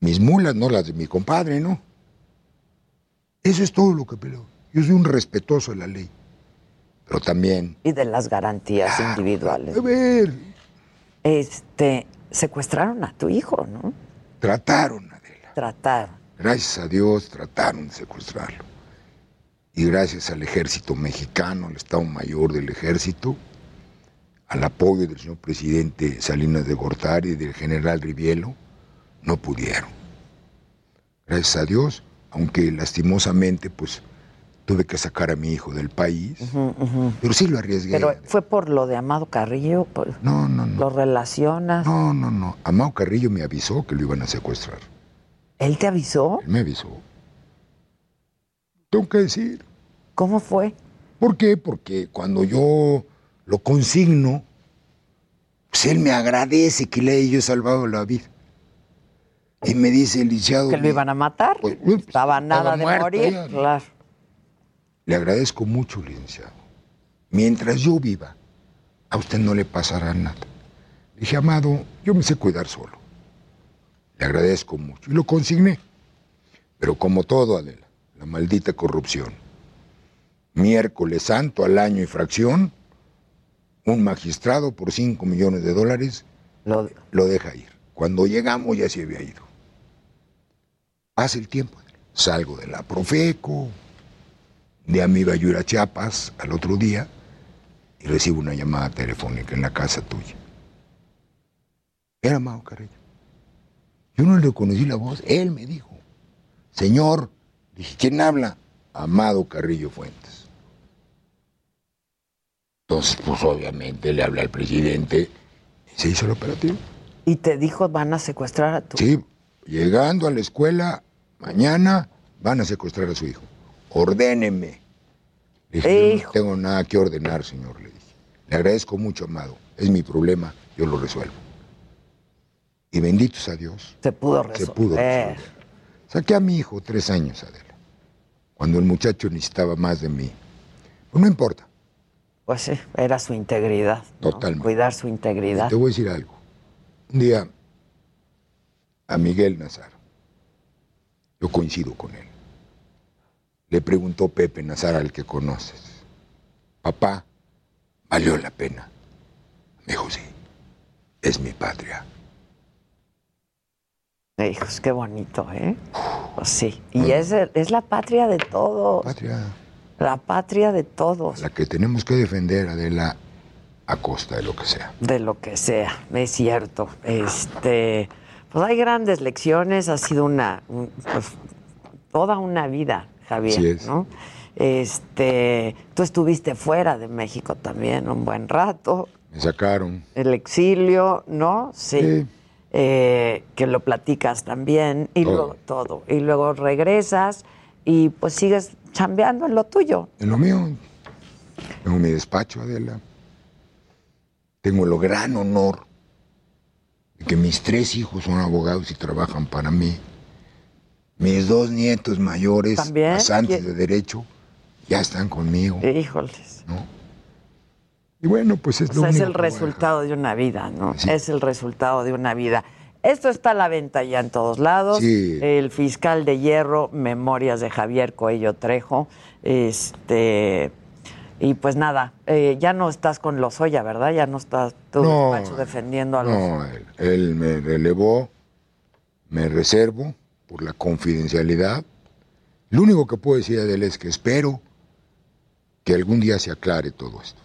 mis mulas, no las de mi compadre, ¿no? Eso es todo lo que peleo. Yo soy un respetuoso de la ley. Pero también, Y de las garantías individuales. a ver, Este, secuestraron a tu hijo, ¿no? trataron, Trataron. gracias a Dios, trataron de secuestrarlo. Y gracias al ejército mexicano, al Estado Mayor del Ejército, al apoyo del señor presidente Salinas de Gortari y del general Rivielo, no pudieron. Gracias a Dios, aunque lastimosamente, pues tuve que sacar a mi hijo del país, pero sí lo arriesgué. Pero fue por lo de Amado Carrillo. por- No, no, no. ¿Lo relacionas? No, no, no. Amado Carrillo me avisó que lo iban a secuestrar. ¿Él te avisó? Él me avisó. Tengo que decir. ¿Cómo fue? ¿Por qué? Porque cuando yo lo consigno, pues él me agradece que le haya salvado la vida. Y me dice, licenciado, ¿Que lo iban a matar? Estaba nada de muerto morir. ya. Claro. Le agradezco mucho, licenciado. Mientras yo viva, a usted no le pasará nada. Le dije, amado, yo me sé cuidar solo. Le agradezco mucho. Y lo consigné. Pero como todo, Adela, la maldita corrupción. Miércoles santo al año y fracción, un magistrado por 5 millones de dólares lo, deja ir. Cuando llegamos ya se había ido. Hace el tiempo. Salgo de la Profeco, de a mí iba yo a ir a Chiapas al otro día y recibo una llamada telefónica en la casa tuya. Era Mao Carrillo. Yo no le reconocí la voz, él me dijo, señor, dije, ¿quién habla? Amado Carrillo Fuentes. Entonces, pues obviamente le habla al presidente y se hizo el operativo. Y te dijo, van a secuestrar a tu Sí, llegando a la escuela, mañana van a secuestrar a su hijo. Ordéneme. Le dije, yo no tengo nada que ordenar, señor, le dije. Le agradezco mucho, amado. Es mi problema, yo lo resuelvo. Y benditos a Dios. Se pudo Se resolver. pudo resolver. Saqué a mi hijo tres años, Adela. Cuando el muchacho necesitaba más de mí. Pues no importa. Pues sí, era su integridad. ¿no? Totalmente. Cuidar su integridad. Te voy a decir algo. Un día, a Miguel Nazar, yo coincido con él. Le preguntó Pepe Nazar al que conoces, papá, ¿valió la pena? Me dijo, sí, es mi patria. Hijos, qué bonito, ¿eh? Pues sí. Y es, es la patria de todos. Patria. La patria de todos. La que tenemos que defender, Adela, a costa de lo que sea. De lo que sea, es cierto. Este, pues hay grandes lecciones, ha sido una, un- pues, toda una vida, Javier, es. ¿no? Este, tú estuviste fuera de México también un buen rato, Me sacaron. el exilio, ¿no? Sí. Eh, que lo platicas también y Todo. luego todo. Y luego regresas y pues sigues chambeando en lo tuyo. En lo mío, tengo mi despacho, Adela. Tengo el gran honor de que mis tres hijos son abogados y trabajan para mí. Mis dos nietos mayores, ¿También? pasantes ¿Qui- de derecho, ya están conmigo. Híjoles. Y bueno, pues es O lo sea, es el resultado de una vida, ¿no? Es el resultado de una vida. Esto está a la venta ya en todos lados. Sí. El fiscal de hierro, Memorias de Javier Coello Trejo. Este. Y pues nada, eh, ya no estás con los Oya, ¿verdad? Ya no estás tu No, defendiendo a los. No, él, él me relevó, me reservo por la confidencialidad. Lo único que puedo decir de él es que espero que algún día se aclare todo esto.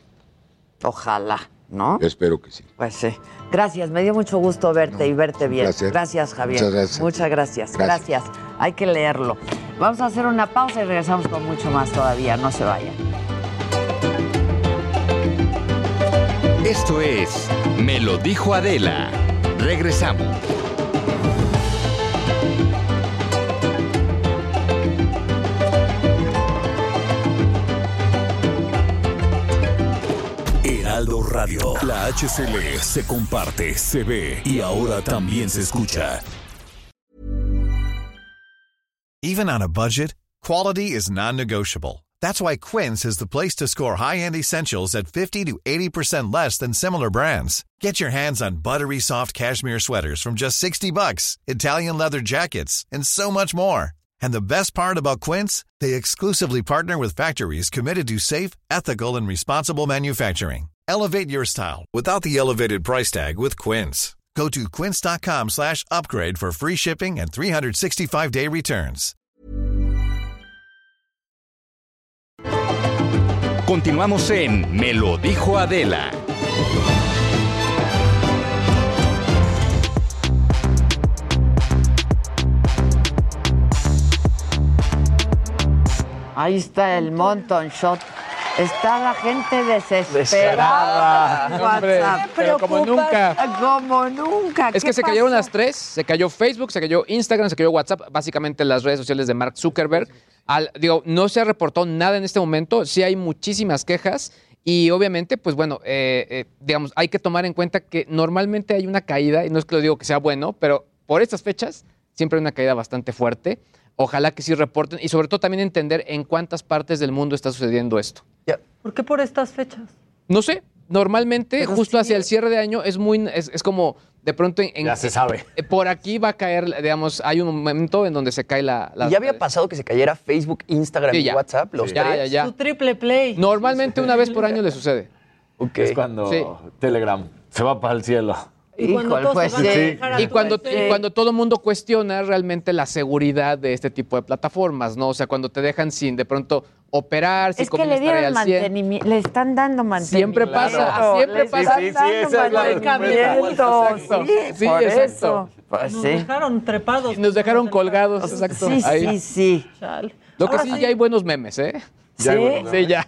Ojalá, ¿no? Yo espero que sí. Pues sí. Gracias, me dio mucho gusto verte y verte bien. placer. Gracias, Javier. Muchas gracias. Muchas gracias. Gracias. Gracias. Hay que leerlo. Vamos a hacer una pausa y regresamos con mucho más todavía. No se vayan. Esto es Me lo dijo Adela. Regresamos. Radio. La HCL se comparte, se ve y ahora también se escucha. Even on a budget, quality is non-negotiable. That's why Quince is the place to score high-end essentials at 50 to 80% less than similar brands. Get your hands on buttery soft cashmere sweaters from just 60 bucks, Italian leather jackets, and so much more. And the best part about Quince, they exclusively partner with factories committed to safe, ethical, and responsible manufacturing. Elevate your style without the elevated price tag with Quince. Go to quince.com slash upgrade for free shipping and 365-day returns. Continuamos en Me lo dijo Adela. Ahí está el Monton Shot. Está la gente desesperada. en Hombre, WhatsApp. pero como nunca. Como nunca. Es ¿Qué que se cayeron las tres. Se cayó Facebook, se cayó Instagram, se cayó WhatsApp, básicamente las redes sociales de Mark Zuckerberg. Al- digo, no se ha reportado nada en este momento. Sí hay muchísimas quejas. Y obviamente, pues bueno, eh, eh, digamos, hay que tomar en cuenta que normalmente hay una caída, y no es que lo digo que sea bueno, pero por estas fechas siempre hay una caída bastante fuerte. Ojalá que sí reporten y sobre todo también entender en cuántas partes del mundo está sucediendo esto. ¿Por qué por estas fechas? No sé, normalmente Pero justo sí. hacia el cierre de año es muy, es, es como de pronto en, en- Ya se sabe. eh, Por aquí va a caer, digamos, hay un momento en donde se cae la. la- ¿Y ya había pasado que se cayera Facebook, Instagram Sí, y ya. WhatsApp? Los Ya, tres? ya, ya. Su triple play. Normalmente una vez por año le sucede. Es cuando Sí. Telegram se va para el cielo. Y cuando Híjole, pues sí. Y cuando, tu- y cuando todo el mundo cuestiona realmente la seguridad de este tipo de plataformas, ¿no? O sea, cuando te dejan sin de pronto operar, sin Es que le dieron al 100. mantenimiento, le están dando mantenimiento. Siempre pasa, siempre Le pasa. están dando mantenimiento, Exacto. sí, Sí, por exacto. eso. Pues Nos sí. dejaron trepados. Nos dejaron colgados, exacto. Sí, ahí. sí, sí. Chale. Lo que Ahora sí, ya hay buenos memes, ¿eh? Ya hay ¿Sí? Sí, ya.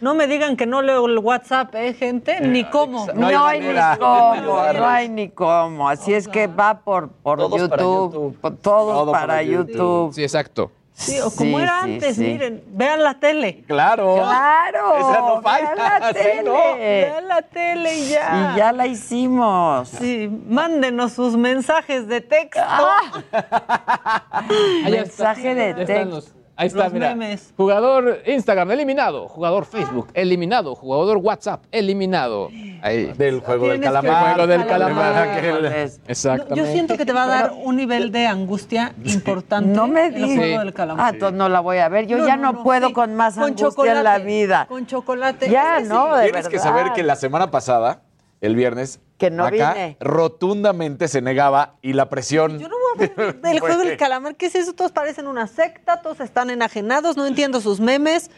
No me digan que no leo el WhatsApp, ¿eh, gente? Ni cómo. No, hay ni cómo, no hay ni cómo. Así es que va por, por Todos YouTube, para YouTube. por- todos Todo para para YouTube. Sí, exacto. Sí, o como Sí, era sí, antes, sí. miren, vean la tele. Claro. Claro. Esa no vean falta, la sí, tele. ¿no? Vean la tele y ya. Y ya la hicimos. Sí, mándenos sus mensajes de texto. Está. Mensaje de texto. Ahí está, Los mira. memes. Jugador Instagram eliminado, jugador Facebook eliminado, jugador WhatsApp eliminado. Ahí. Del juego del calamar. Juego del calamar. calamar. Yo, Exactamente. yo siento que te va a dar un nivel de angustia importante. No me el digas. juego del calamar. Ah, entonces no la voy a ver. Yo No, ya no, no, no, puedo sí. con más Con angustia en la chocolate, vida. Con chocolate. Ya, Es que no, sí. de Tienes que saber que la semana pasada, el viernes, Que no acá vine. rotundamente se negaba y la presión. Yo no el juego del calamar. ¿Qué es eso? Todos parecen una secta, todos están enajenados, no entiendo sus memes.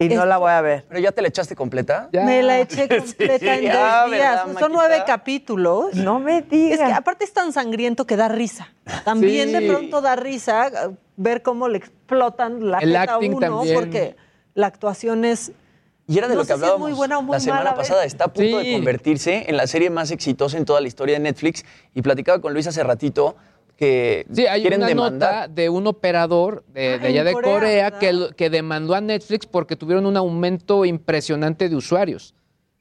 Y no la voy a ver. ¿Pero ya te la echaste completa? Ya. Me la eché completa en Ah, dos días. ¿verdad, Son Maquita? nueve capítulos. No me Es que digas. aparte es tan sangriento que da risa. También Sí. de pronto da risa eh, ver cómo le explotan la El a acting uno, también. porque la actuación es... Y era de No lo que si hablábamos muy buena o muy la semana mala, ver. pasada. Está a punto Sí. de convertirse en la serie más exitosa en toda la historia de Netflix. Y platicaba con Luis hace ratito que Sí, hay quieren una demandar. nota de un operador de, Ah, de allá de Corea, que, que demandó a Netflix porque tuvieron un aumento impresionante de usuarios.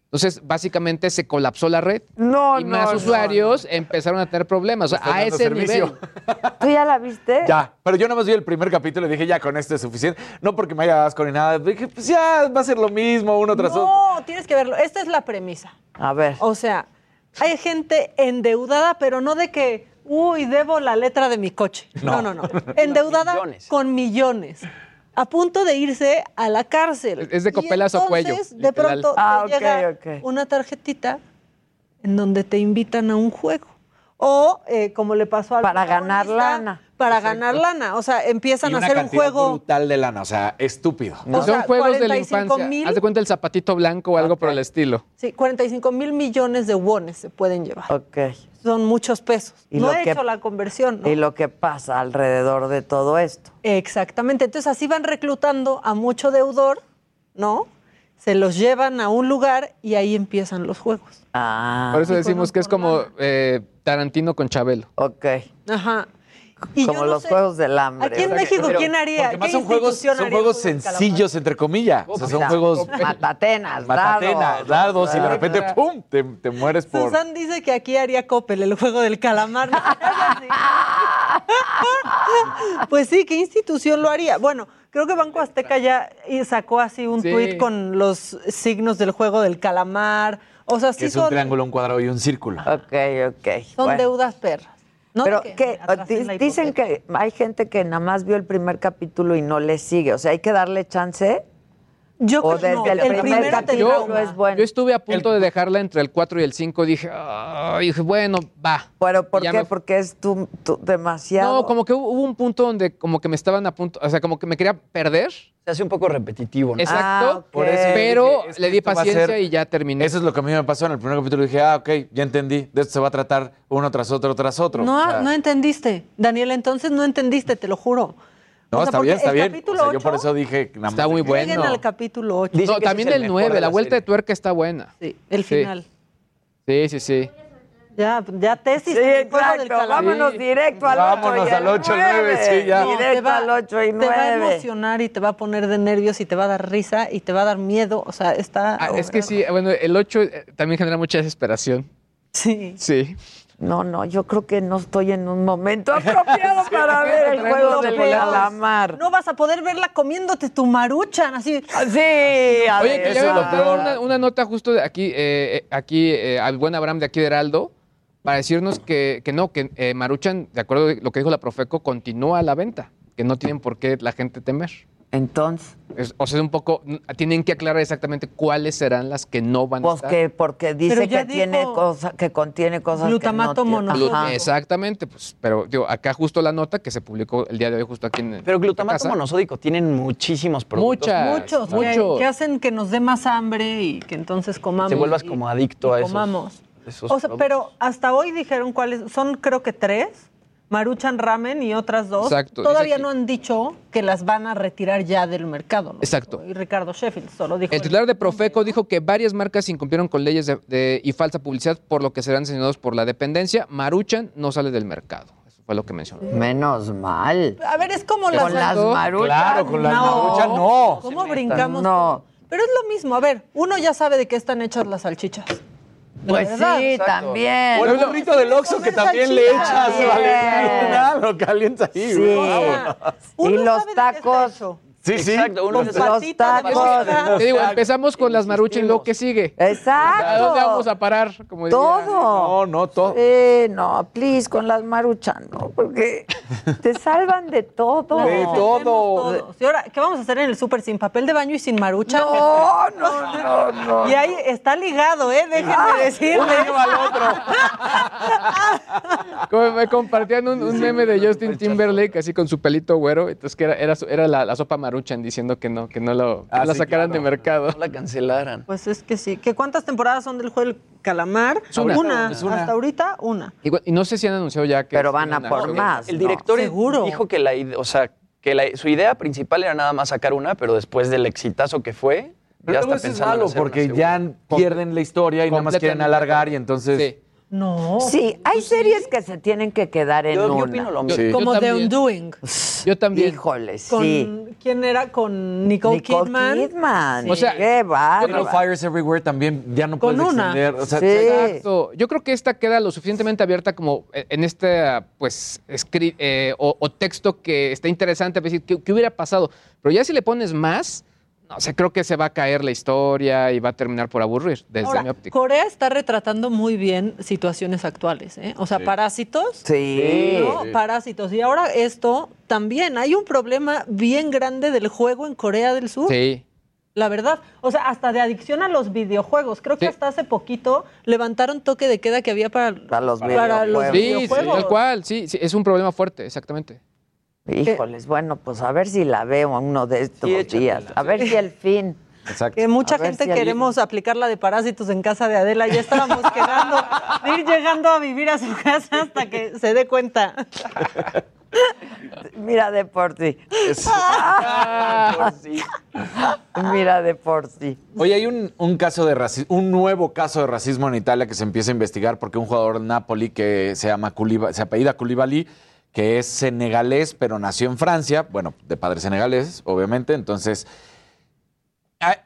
Entonces, básicamente se colapsó la red No, y no, más no, usuarios empezaron a tener problemas. O sea, Están a ese servicio. nivel. ¿Tú ya la viste? Ya, pero yo nada más vi el primer capítulo y dije, ya con esto es suficiente. No porque me haya asco ni nada. Dije, pues ya va a ser lo mismo uno tras otro. No, tienes que verlo. Esta es la premisa. A ver. O sea, hay gente endeudada, pero no de que, uy, debo la letra de mi coche. No, no, no. Endeudada Millones. con millones. A punto de irse a la cárcel. Es de Y copelazo a cuello, entonces, De pronto Ah, te llega ok. una tarjetita en donde te invitan a un juego. O, eh, como le pasó al Para ganar lana. Para ganar lana. O sea, empiezan Y a hacer un juego. brutal de lana, o sea, estúpido. O Son juegos de la 45 infancia. mil. Haz de cuenta el zapatito blanco o algo por el estilo. Sí, 45 mil millones de wones se pueden llevar. Ok. Son muchos pesos. Y no lo he que- hecho la conversión. ¿no? Y lo que pasa alrededor de todo esto. Exactamente. Entonces así van reclutando a mucho deudor, ¿no? Se los llevan a un lugar y ahí empiezan los juegos. Ah. Por eso decimos que es como eh, Tarantino con Chabelo. Ok. Ajá. Y Como yo no los sé, juegos del hambre. Aquí en ¿verdad? México, ¿quién haría? Porque además ¿Qué son juegos, son haría sencillos, entre comillas. O sea, son Mira, juegos Matatenas, matatenas, dados. dados, y de repente. ¡pum! Te, te mueres por... Susan dice que aquí haría Coppel el juego del calamar. Pues sí, ¿qué institución lo haría? Bueno, creo que Banco Azteca ya y sacó así un Sí. tuit con los signos del juego del calamar. O sea, Que es un triángulo, un cuadrado y un círculo. Ok, ok. son Bueno. deudas perras. No Pero que dicen que hay gente que nada más vio el primer capítulo y no le sigue. O sea, hay que darle chance. Yo o creo- desde no, el, el primer capítulo es bueno. Yo estuve a punto de dejarla entre el 4 y el 5. Dije, dije, bueno, va. Pero ¿por qué? me- Porque es tu, tu- demasiado. No, como que hubo hubo un punto donde como que me estaban a punto, o sea, como que me quería perder. Se hace un poco repetitivo, ¿no? Exacto. Ah, ok. Por eso Pero dije, es le di paciencia ser- y ya terminé. Eso es lo que a mí me pasó en el primer capítulo. Dije, ah, ok, ya entendí. De esto se va a tratar uno tras otro, tras otro. No, O sea, no entendiste. Daniel, entonces no entendiste, te lo juro. No, o sea, está bien, está el bien. O sea, yo ocho- por eso dije... nada más Está muy bueno. Lleguen al capítulo 8. Dicen No, también el el mejor 9, de la la vuelta de tuerca está buena. Sí, el final. Sí, sí, sí. Ya, ya tesis. Sí, exacto. Vámonos Sí. directo al 8 Vámonos al ocho, nueve, sí, ya. No, Directo te va- al 8 y Te va a 9. emocionar y te va a poner de nervios y te va a dar risa y te va a dar miedo. O sea, está. Ah, es que sí, bueno, el 8 eh, también genera mucha desesperación. Sí. Sí. No, no, yo creo que no estoy en un momento apropiado para ver el juego peor. calamar. No vas a poder verla comiéndote tu maruchan así. Sí, a Oye, ver, que peor. una, una nota justo de aquí, eh, eh, aquí eh, al buen Abraham de aquí de Heraldo, para decirnos que, que no, que eh, Maruchan, de acuerdo a lo que dijo la Profeco, continúa a la venta, que no tienen por qué la gente temer. Entonces, Es- o sea, un poco, tienen que aclarar exactamente cuáles serán las que no van a pues estar. que porque dice que tiene cosa, que contiene cosas glutamato que no monosódico. Exactamente, pues, pero digo, acá justo la nota que se publicó el día de hoy, justo aquí en Pero glutamato casa. monosódico tienen muchísimos productos. Muchas. Muchos, muchos. Que, hacen que nos dé más hambre y que entonces comamos. Te vuelvas y- como adicto y a esos. Comamos. esos O sea, productos. pero hasta hoy dijeron cuáles. Son creo que tres. Maruchan Ramen y otras dos. Exacto, Todavía no han dicho que las van a retirar ya del mercado. ¿no? Exacto. Y Ricardo Sheffield solo dijo. El titular de Profeco dijo que varias marcas incumplieron con leyes de, de- y falsa publicidad, por lo que serán sancionados por la dependencia. Maruchan no sale del mercado. Eso fue lo que mencionó. Menos mal. A ver, es como Con las. las maruchas. Claro, con las No. maruchas no. ¿Cómo brincamos? No. Pero es lo mismo. A ver, uno ya sabe de qué están hechas las salchichas. Pues verdad. sí, también. O el burrito del Oxxo que también le echas. Valentina, lo calienta ahí. Sí. Y los tacos. Sí, sí. Exacto, uno Los tacos. Te digo, empezamos con las maruchas y luego ¿qué sigue? Exacto. ¿A dónde vamos a parar? Como diría- Todo. No, no, todo. Eh, no, please, con las maruchas, no, porque te salvan de todo. De todo. todos. ¿Y ahora qué vamos a hacer en el súper sin papel de baño y sin marucha? No, no, no, no. Y ahí está ligado, ¿eh? Déjenme decirles. Uno lleva al otro. Como me compartían un, un meme de Justin Timberlake así con su pelito güero, entonces que era, era, su- era la, la sopa maruchan diciendo que no, que no lo, que Ah, la sí, sacaran claro. de mercado. no la cancelaran. Pues es que sí. ¿Que ¿Cuántas temporadas son del juego del calamar? Es una. Una. Es una. Hasta ahorita, una. Y no sé si han anunciado ya que... Pero van a una- por más. El no. director Seguro. dijo que la o sea, que la- su idea principal era nada más sacar una, pero después del exitazo que fue, Pero ya está eso es pensando en malo porque ya pierden la historia y nada más quieren alargar y entonces... Sí. No. Sí, hay series que se tienen que quedar en Yo, yo una. opino lo mismo. Sí. Como yo The también. Undoing. Yo también. Híjole, Con, sí. ¿Quién era? Con Nicole, Nicole Kidman. Kidman. O sea, qué bárbaro. Little Fires Everywhere también ya no Con puedes una. extender. O sea, Sí. Exacto. Yo creo que esta queda lo suficientemente abierta como eh, en este, pues, escri- eh, o, o texto que está interesante, decir, ¿qué, qué hubiera pasado? Pero ya si le pones más, no sé, creo que se va a caer la historia y va a terminar por aburrir, desde Ahora, mi óptica. Corea está retratando muy bien situaciones actuales, ¿eh? O sea, Sí. parásitos. Sí. ¿no? Parásitos. Y ahora esto también. Hay un problema bien grande del juego en Corea del Sur. Sí. La verdad. O sea, hasta de adicción a los videojuegos. Creo que hasta hace poquito levantaron toque de queda que había para, Para los para los videojuegos. Sí, sí, videojuegos. tal cual, sí, sí, es un problema fuerte, exactamente. Híjoles, bueno, pues a ver si la veo uno de estos Sí, días. A ver si al fin. Exacto. Que mucha gente si alguien- queremos aplicar la de parásitos en casa de Adela. Ya estábamos quedando de ir llegando a vivir a su casa hasta que se dé cuenta. Mira de por sí. Mira de por sí. Oye, hay un, un caso de racismo, un nuevo caso de racismo en Italia que se empieza a investigar porque un jugador de Napoli que se llama Kouliba- se apellida Koulibaly, que es senegalés, pero nació en Francia, bueno, de padres senegaleses, obviamente, entonces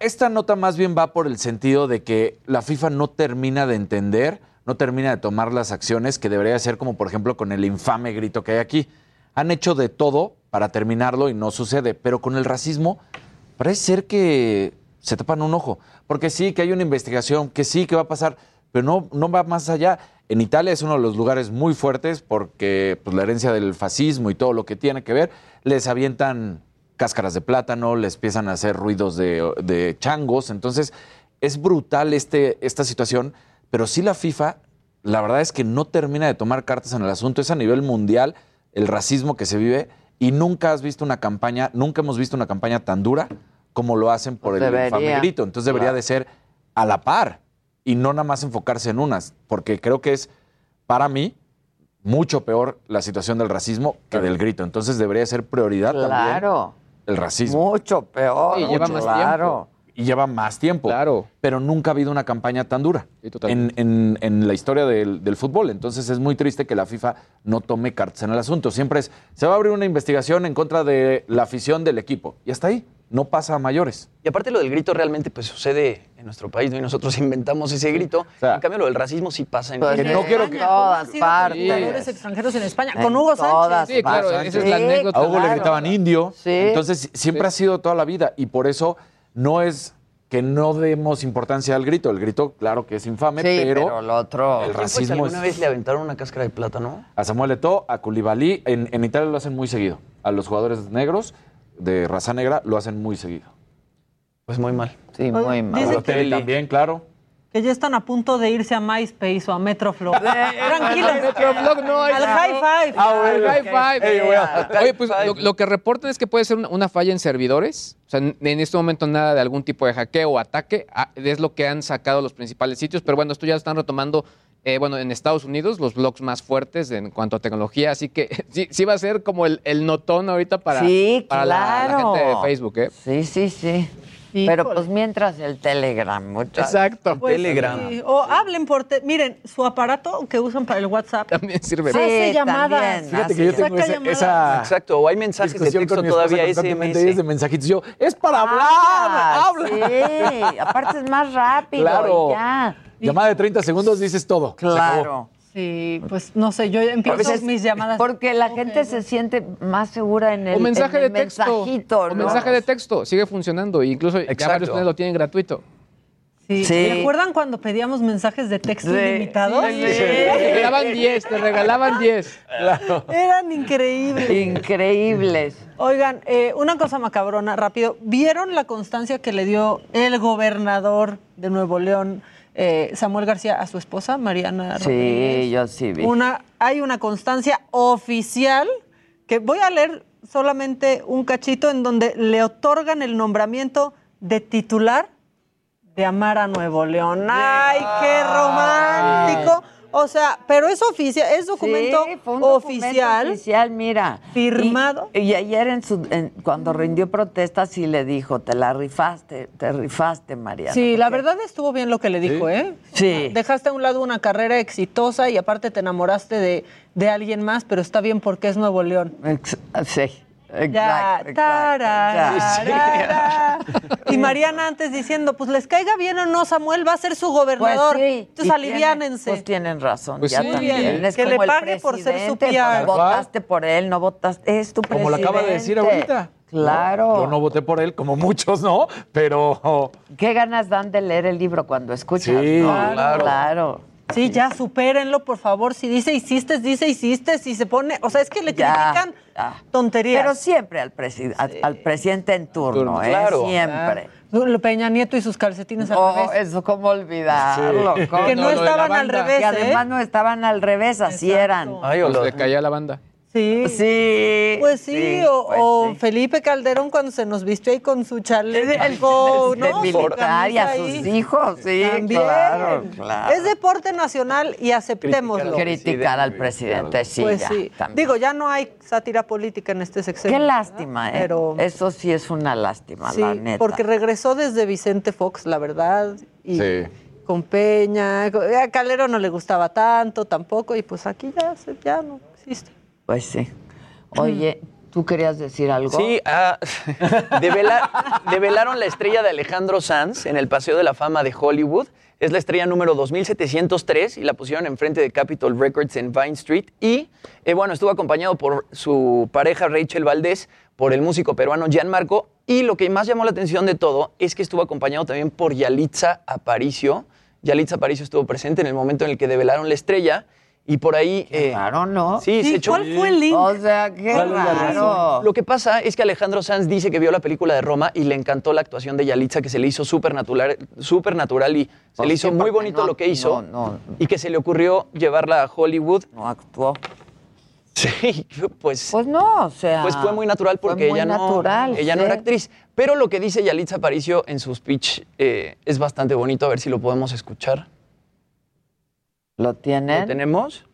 esta nota más bien va por el sentido de que la FIFA no termina de entender, no termina de tomar las acciones que debería hacer, como por ejemplo con el infame grito que hay aquí. han hecho de todo para terminarlo y no sucede. Pero con el racismo parece ser que se tapan un ojo. Porque sí, que hay una investigación, que sí, que va a pasar, pero no, no va más allá. En Italia es uno de los lugares muy fuertes porque pues, la herencia del fascismo y todo lo que tiene que ver, les avientan cáscaras de plátano, les empiezan a hacer ruidos de, de changos. Entonces, es brutal este, esta situación, pero sí la FIFA, la verdad es que no termina de tomar cartas en el asunto. Es a nivel mundial el racismo que se vive y nunca has visto una campaña, nunca hemos visto una campaña tan dura como lo hacen por el Debería. infame grito. Entonces debería Claro. de ser a la par y no nada más enfocarse en unas, porque creo que es, para mí, mucho peor la situación del racismo que del grito. Entonces debería ser prioridad Claro. también el racismo. Mucho peor. Y lleva mucho, más claro. Y lleva más tiempo. Claro. Pero nunca ha habido una campaña tan dura en, en- en la historia del, del fútbol. Entonces es muy triste que la FIFA no tome cartas en el asunto. Siempre es, se va a abrir una investigación en contra de la afición del equipo. Y hasta ahí. No pasa a mayores. Y aparte lo del grito realmente pues sucede en nuestro país, ¿no? Y nosotros inventamos ese grito. en cambio lo del racismo sí pasa en Pues en en no quiero que- todas partes. extranjeros en España, En con Hugo todas Sánchez. Sí, claro, partes. esa es la Sí, anécdota. A Hugo le gritaban indio. Sí. Entonces siempre ha sido toda la vida. Y por eso no es que no demos importancia al grito. El grito, claro que es infame, Sí, pero, pero lo otro- el ¿Quién fue que racismo es... alguna vez le aventaron una cáscara de plátano? A Samuel Eto'o, a Koulibaly, en, en Italia lo hacen muy seguido. A los jugadores negros de raza negra lo hacen muy seguido. Pues muy mal. Sí, muy mal. Dice Balotelli también, claro. Que ya están a punto de irse a MySpace o a Metroflow. Tranquilos. Al Metroflog no, Al no. High Five. Al high five. Oye, pues lo, lo que reportan es que puede ser una, una falla en servidores. O sea, en en este momento nada de algún tipo de hackeo o ataque. Ah, Es lo que han sacado los principales sitios. Pero bueno, esto ya lo están retomando, eh, bueno, en Estados Unidos, los blogs más fuertes en cuanto a tecnología. Así que sí, sí va a ser como el, el notón ahorita para, Sí, para la- la, gente de Facebook, ¿eh? Sí, sí, sí. Pero pues mientras el Telegram, muchachos. Exacto. Pues Telegram. sí. O hablen por... te- Miren, su aparato que usan para el WhatsApp También sirve. Sí, hace llamadas. también, Fíjate que yo tengo llamadas. esa Exacto, o hay mensajes de texto con mi esposa todavía SMS. es de mensajitos. Yo, es para hablar, Ah, habla. Sí, aparte es más rápido. Claro. y ya. Llamada de 30 segundos, dices todo. Se acabó. Claro. Sí, pues no sé, yo empiezo veces- mis llamadas. Porque la gente se siente más segura en el, O mensaje en de texto. mensajito. ¿no? mensaje de texto. Sigue funcionando. Incluso ya Exacto. varios planes lo tienen gratuito. Sí. Sí. ¿Recuerdan cuando pedíamos mensajes de texto Sí. ilimitados? Sí. Te regalaban 10, te regalaban 10. Eran increíbles. Increíbles. Oigan, eh, una cosa macabrona, rápido. ¿Vieron la constancia que le dio el gobernador de Nuevo León, eh, Samuel García, a su esposa, Mariana Sí, Rodríguez? yo sí vi. Una, hay una constancia oficial que voy a leer solamente un cachito en donde le otorgan el nombramiento de titular de Amara Nuevo León. ¡Ay, qué romántico! O sea, pero es oficial, es documento Sí, fue un documento oficial. oficial, mira. Firmado. Y, y ayer en su, en- cuando rindió protesta sí le dijo, te la rifaste, te rifaste, Mariana. Sí, la verdad estuvo bien lo que le dijo, ¿eh? Sí. Dejaste a un lado una carrera exitosa y aparte te enamoraste de, de alguien más, pero está bien porque es Nuevo León. Ex- sí. Exacto, Ya. Y Mariana antes diciendo, pues les caiga bien o no, Samuel va a ser su gobernador. Pues sí, Entonces y aliviánense. tienen- Pues tienen razón. Pues ya sí. también. Muy bien. Es Que le pague por ser su PR. pues, Votaste por él, no votaste. Es tu Como lo acaba de decir ahorita. Claro. Yo no voté por él, como muchos, ¿no? Pero ¿Qué ganas dan de leer el libro cuando escuchas? Sí, no? claro. Claro. Sí, ya supérenlo, por favor. Si dice hiciste, dice hiciste. Si se pone. O sea, es que le Ya, critican ya. tonterías. Pero siempre al, presi- al, al presidente en turno, ¿eh? Claro. Siempre. Lo Peña Nieto y sus calcetines al No, revés. eso cómo olvidarlo. Sí. ¿cómo? Que no, No, lo de la estaban al banda. revés, Que ¿eh? además no estaban al revés, así eran. Ay, o Pues lo- le caía la banda. Sí. Sí. Pues sí, o, pues o sí. Felipe Calderón cuando se nos vistió ahí con su chaleco, ¿no? Militar y a sus ahí. hijos, sí, También. claro, claro. Es deporte nacional y aceptémoslo. Criticar al presidente, sí, pues ya, sí. también. Digo, ya no hay sátira política en este sexenio. Qué ¿verdad? lástima, ¿eh? Pero Eso sí es una lástima, sí, la neta. porque regresó desde Vicente Fox, la verdad, y Sí. con Peña. A Calero no le gustaba tanto tampoco y pues aquí ya, se- ya no existe. Pues sí. Oye, ¿Tú querías decir algo? Sí, ah, devela- develaron la estrella de Alejandro Sanz en el Paseo de la Fama de Hollywood. Es la estrella número 2703 y la pusieron enfrente de Capitol Records en Vine Street. Y, eh, bueno, estuvo acompañado por su pareja Rachel Valdés, por el músico peruano Gianmarco. Y lo que más llamó la atención de todo es que estuvo acompañado también por Yalitza Aparicio. Yalitza Aparicio estuvo presente en el momento en el que develaron la estrella. Y por ahí... eh, Claro, ¿no? Sí, se echó... ¿Cuál fue el link? O sea, qué ¿Cuál es la raro. Lo que pasa es que Alejandro Sanz dice que vio la película de Roma y le encantó la actuación de Yalitza, que se le hizo súper natural, súper natural y se Pues le sí, hizo muy bonito no- lo que hizo. no, no. Y que se le ocurrió llevarla a Hollywood. No actuó. Sí, pues. Pues no, o sea. Pues fue muy natural porque muy ella, no, ella no sí. era actriz. Pero lo que dice Yalitza Aparicio en su speech eh, es bastante bonito. A ver si lo podemos escuchar. ¿Lo tienen? ¿Lo tenemos?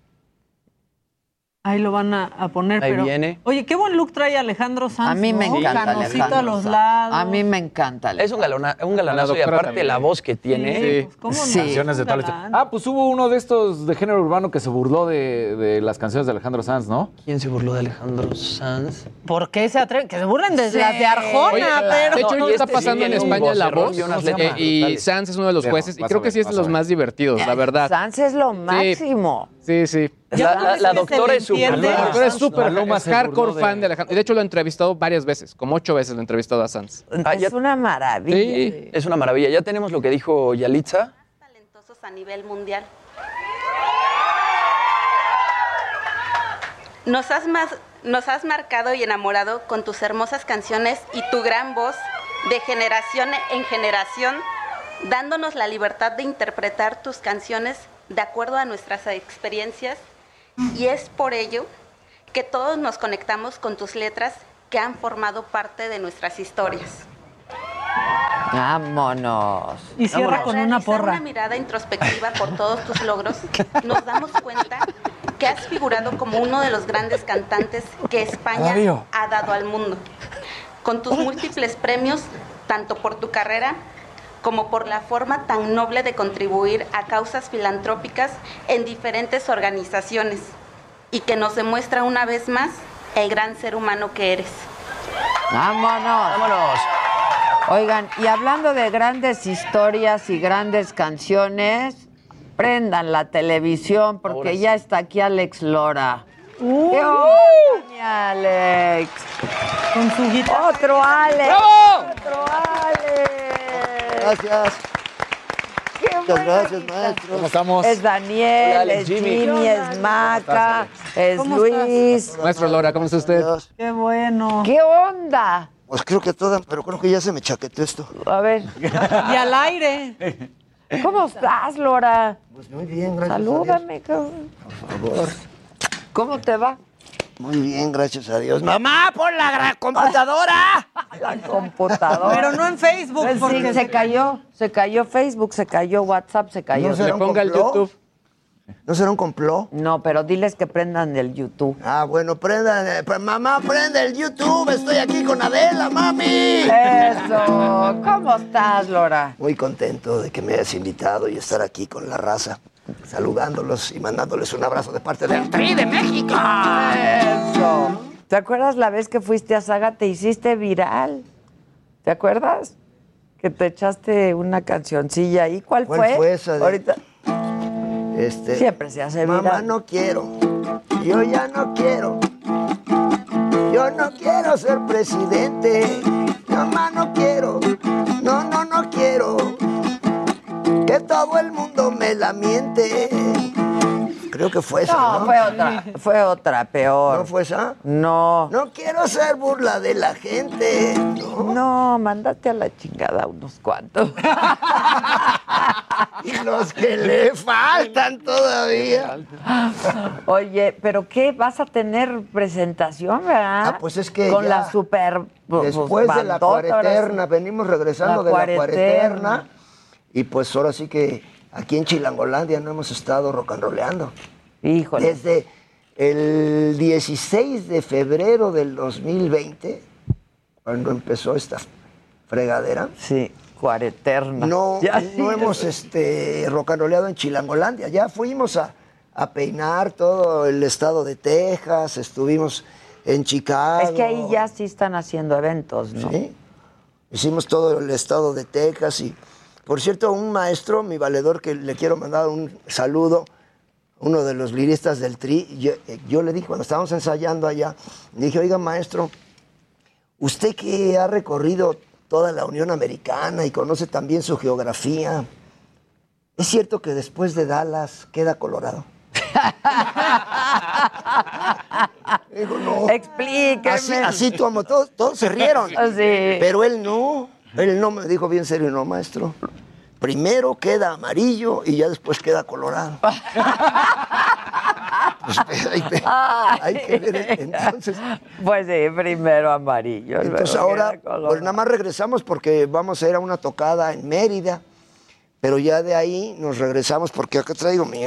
Ahí lo van a, a poner, Ahí pero... viene. Oye, qué buen look trae Alejandro Sanz, A mí me ¿no? encanta Alejandro a los lados. A mí me encanta. Es un, galona- un galanazo y aparte también. la voz que tiene. Sí, pues, ¿cómo no? Sí. Canciones de tal. Ah, pues hubo uno de estos de género urbano que se burló de, de las canciones de Alejandro Sanz, ¿no? ¿Quién se burló de Alejandro Sanz? ¿Por qué se atreven? Que se burlen de Sí. las de Arjona, Oye, pero... De hecho, No, no y está este pasando sí en España la voz. y eh. Sanz es uno de los jueces. Y creo que sí es de los más divertidos, la verdad. Sanz es lo máximo. Sí, sí. La, doctora es entiende. La doctora es súper se hardcore de- fan de Alejandro. Y de hecho lo he entrevistado varias veces, como ocho veces lo he entrevistado a Sanz. Ah, ya- es una maravilla. Sí. Es una maravilla. Ya tenemos lo que dijo Yalitza. talentosos a nivel mundial. Nos has, mas- nos has marcado y enamorado con tus hermosas canciones y tu gran voz de generación en generación, dándonos la libertad de interpretar tus canciones de acuerdo a nuestras experiencias. Y es por ello que todos nos conectamos con tus letras que han formado parte de nuestras historias. Vámonos. Y cierra con una porra. una mirada introspectiva por todos tus logros, nos damos cuenta que has figurado como uno de los grandes cantantes que España ha dado al mundo. Con tus múltiples premios, tanto por tu carrera como por la forma tan noble de contribuir a causas filantrópicas en diferentes organizaciones y que nos demuestra una vez más el gran ser humano que eres. Vámonos. Vámonos. Oigan, y hablando de grandes historias y grandes canciones, prendan la televisión porque sí. ya está aquí Alex Lora. ¡Qué Uy, onda, mi Alex! con su guitarra. ¡Otro Alex! ¡Bravo! ¡Otro Alex! Gracias. ¡Qué Muchas buena gracias, maestro. ¿Cómo estamos? Es Daniel, Hola, es Jimmy. Jimmy, es Maca, es ¿Cómo Luis. Maestro Lora, ¿cómo está usted? Qué bueno. ¿Qué onda? Pues creo que toda, pero creo que ya se me chaqueteó esto. A ver, Y al aire. ¿cómo estás, Lora? Pues muy bien, gracias. Salúdame, cabrón. Por favor. ¿Cómo te va? Muy bien, gracias a Dios. ¡Mamá, por la gra- computadora! La computadora. Pero no en Facebook, Pues sí, porque se cayó, se cayó Facebook, se cayó WhatsApp, se cayó. No Le será un ponga el? YouTube. ¿No será un complot? No, pero diles que prendan el YouTube. Ah, bueno, prendan. eh, pre- mamá, prende el YouTube. Estoy aquí con Adela, mami. Eso. ¿Cómo estás, Lora? Muy contento de que me hayas invitado y estar aquí con la raza, saludándolos y mandándoles un abrazo de parte del Tri de México. Eso. ¿Te acuerdas la vez que fuiste a Saga te hiciste viral? ¿Te acuerdas? Que te echaste una cancioncilla ahí. ¿Cuál, ¿Cuál fue esa de- Ahorita Este, siempre se hace Mamá, viral. no quiero. Yo ya no quiero. Yo no quiero ser presidente. Mamá, no quiero. No, no, no quiero. Que todo el mundo me la miente. Creo que fue esa, No, ¿no? fue otra, fue otra, peor. ¿No fue esa? No. No quiero ser burla de la gente. No. No, mándate a la chingada unos cuantos. Y los que le faltan todavía. Oye, pero ¿qué? ¿Vas a tener presentación, verdad? Ah, pues es que Con ya la super... pues, Después de la cuareterna, venimos regresando La de la cuareterna. Y pues ahora sí que aquí en Chilangolandia no hemos estado rock and rolleando. Híjole. Desde el 16 de febrero del 2020, cuando empezó esta fregadera, Sí, cuareterna. no, Ya, no sí, hemos este, rock and rolleado en Chilangolandia. Ya fuimos a, a peinar todo el estado de Texas, estuvimos en Chicago. Es que ahí ya sí están haciendo eventos, ¿no? Sí. Hicimos todo el estado de Texas y, por cierto, un maestro, mi valedor, que le quiero mandar un saludo, uno de los liristas del Tri, yo, eh, yo le dije cuando estábamos ensayando allá, le dije, oiga maestro, usted que ha recorrido toda la Unión Americana y conoce también su geografía, ¿es cierto que después de Dallas queda Colorado? Digo, no. Explíqueme. Así, así como todos, todos se rieron. Sí. Pero él no. Él no me dijo bien serio, no, maestro. Primero queda amarillo y ya después queda colorado. Pues, hay, que, hay que ver, entonces. Pues sí, primero amarillo. Entonces ahora, pues nada más regresamos porque vamos a ir a una tocada en Mérida. Pero ya de ahí nos regresamos porque acá traigo mi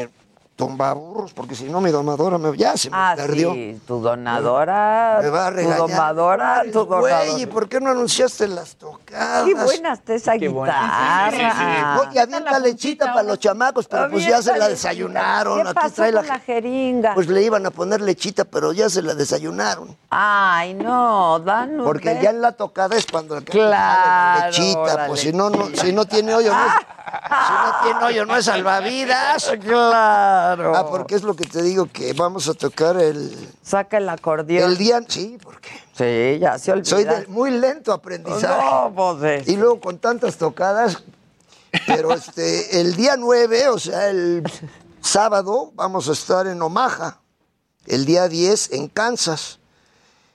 tombaburros, porque si no mi domadora me, ya se me Ah, perdió. sí, tu donadora, Me va a tu regañar. domadora, tu Güey, ¿y donadora. por qué no anunciaste las tocadas? Qué buena está esa Qué guitarra. Oye, avienta lechita para los chamacos, pero pues ya se la desayunaron. ¿Qué Aquí pasó trae la, con la jeringa? Pues le iban a poner lechita, pero ya se la desayunaron. Ay, no, dan Porque ya en la tocada es cuando le Claro, la lechita, la pues si no, no, si no tiene hoyo, no es, si no tiene hoyo, no es salvavidas. Claro. Ah, porque es lo que te digo, que vamos a tocar el... Saca el acordeón. El día, sí, porque Sí, ya se olvidó. soy de muy lento aprendizaje. No, pues Y luego con tantas tocadas, pero este, el día 9, o sea, el sábado, vamos a estar en Omaha. El día 10 en Kansas.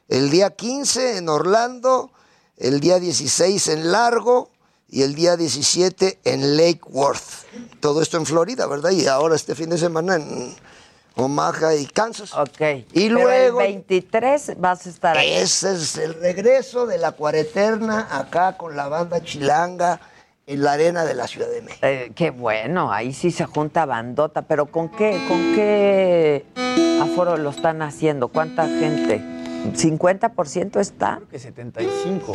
El día 15 en Orlando. El día 16 en Largo. Y el día 17 en Lake Worth. Todo esto en Florida, ¿verdad? Y ahora este fin de semana en Omaha y Kansas. Ok. Y Pero luego... el 23 vas a estar ahí. Ese es el regreso de la cuareterna acá con la banda chilanga en la arena de la Ciudad de México. Eh, qué bueno, ahí sí se junta bandota, pero ¿con qué, con qué aforo lo están haciendo? ¿Cuánta gente? ¿50% está? que 75.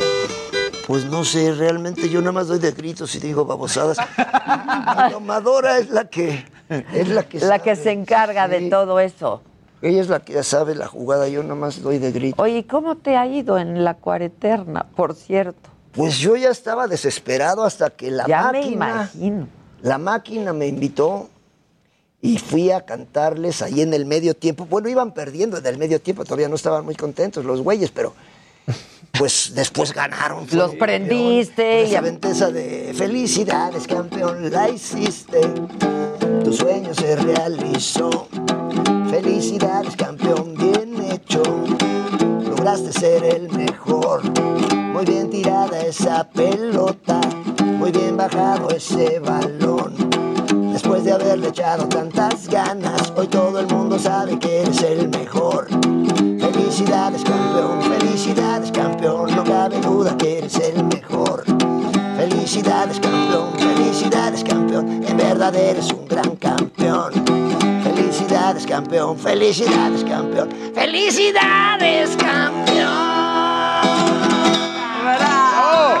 Pues no sé, realmente yo nada más doy de gritos y digo babosadas. La domadora es la que es la que La que se encarga de todo eso. Ella es la que ya sabe la jugada, yo nada más doy de gritos. Oye, ¿y ¿cómo te ha ido en la cuareterna, por cierto? Pues yo ya estaba desesperado hasta que la Ya me máquina. imagino. La máquina me invitó y fui a cantarles ahí en el medio tiempo. Bueno, iban perdiendo en el medio tiempo, todavía no estaban muy contentos los güeyes, pero pues después ganaron. Los prendiste Esa ventesa de felicidades, campeón, la hiciste. Tu sueño se realizó. Felicidades, campeón, bien hecho. Lograste ser el mejor. Muy bien tirada esa pelota. Muy bien bajado ese balón. Después de haberle echado tantas ganas, hoy todo el mundo sabe que eres el mejor. Felicidades, campeón, campeón, no cabe duda que eres el mejor. Felicidades, campeón, felicidades, campeón, en verdad eres un gran campeón. Felicidades, campeón, felicidades, campeón, felicidades, campeón. ¡Bravo!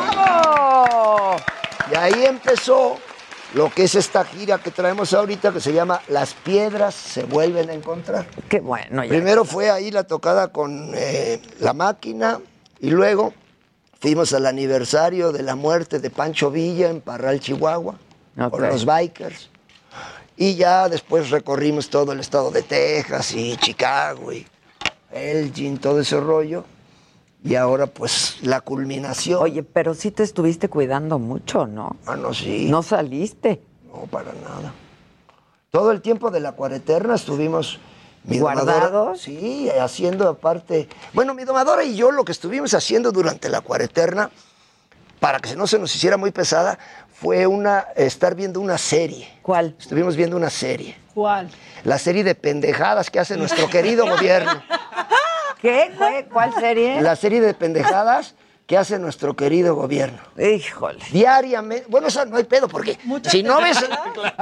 Y ahí empezó lo que es esta gira que traemos ahorita que se llama Las piedras se vuelven a encontrar. Qué bueno. ya. Primero fue ahí la tocada con eh, la máquina y luego fuimos al aniversario de la muerte de Pancho Villa en Parral, Chihuahua, Ok. con los bikers. Y ya después recorrimos todo el estado de Texas y Chicago y Elgin, todo ese rollo. Y ahora pues la culminación. Oye, pero sí te estuviste cuidando mucho, ¿no? Ah, no, sí. No saliste. No, para nada. Todo el tiempo de la cuareterna estuvimos mi domadora- ¿Guardados? sí, haciendo aparte. Bueno, mi domadora y yo lo que estuvimos haciendo durante la cuareterna, para que no se nos hiciera muy pesada, fue una estar viendo una serie. ¿Cuál? Estuvimos viendo una serie. ¿Cuál? La serie de pendejadas que hace nuestro querido gobierno. ¿Qué? ¿Cuál, cuál serie? La serie de pendejadas que hace nuestro querido gobierno. Híjole. Diariamente. Bueno, eso no hay pedo, porque si no ves,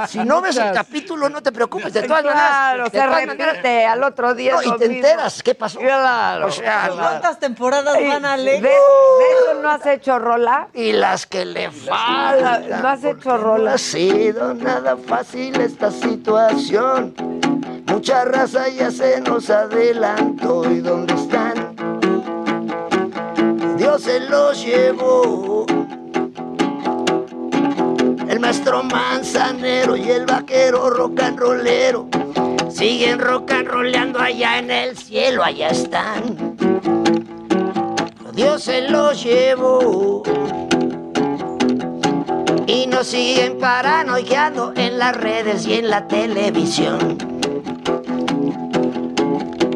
si no ves el Muchas. capítulo, no te preocupes. De todas Claro, maneras. de se repite al otro día. No, y te mismo. enteras qué pasó. Claro. O sea, claro. ¿Cuántas temporadas Ey, van a ¿De, leer? de eso no has hecho rola? Y las que le faltan. ¿No has hecho No ha rola? sido nada fácil esta situación. Mucha raza ya se nos adelantó. ¿Y dónde están? Dios se los llevó. El maestro manzanero y el vaquero rock and rollero siguen rock and rollando allá en el cielo, allá están. Dios se los llevó y nos siguen paranoiando en las redes y en la televisión.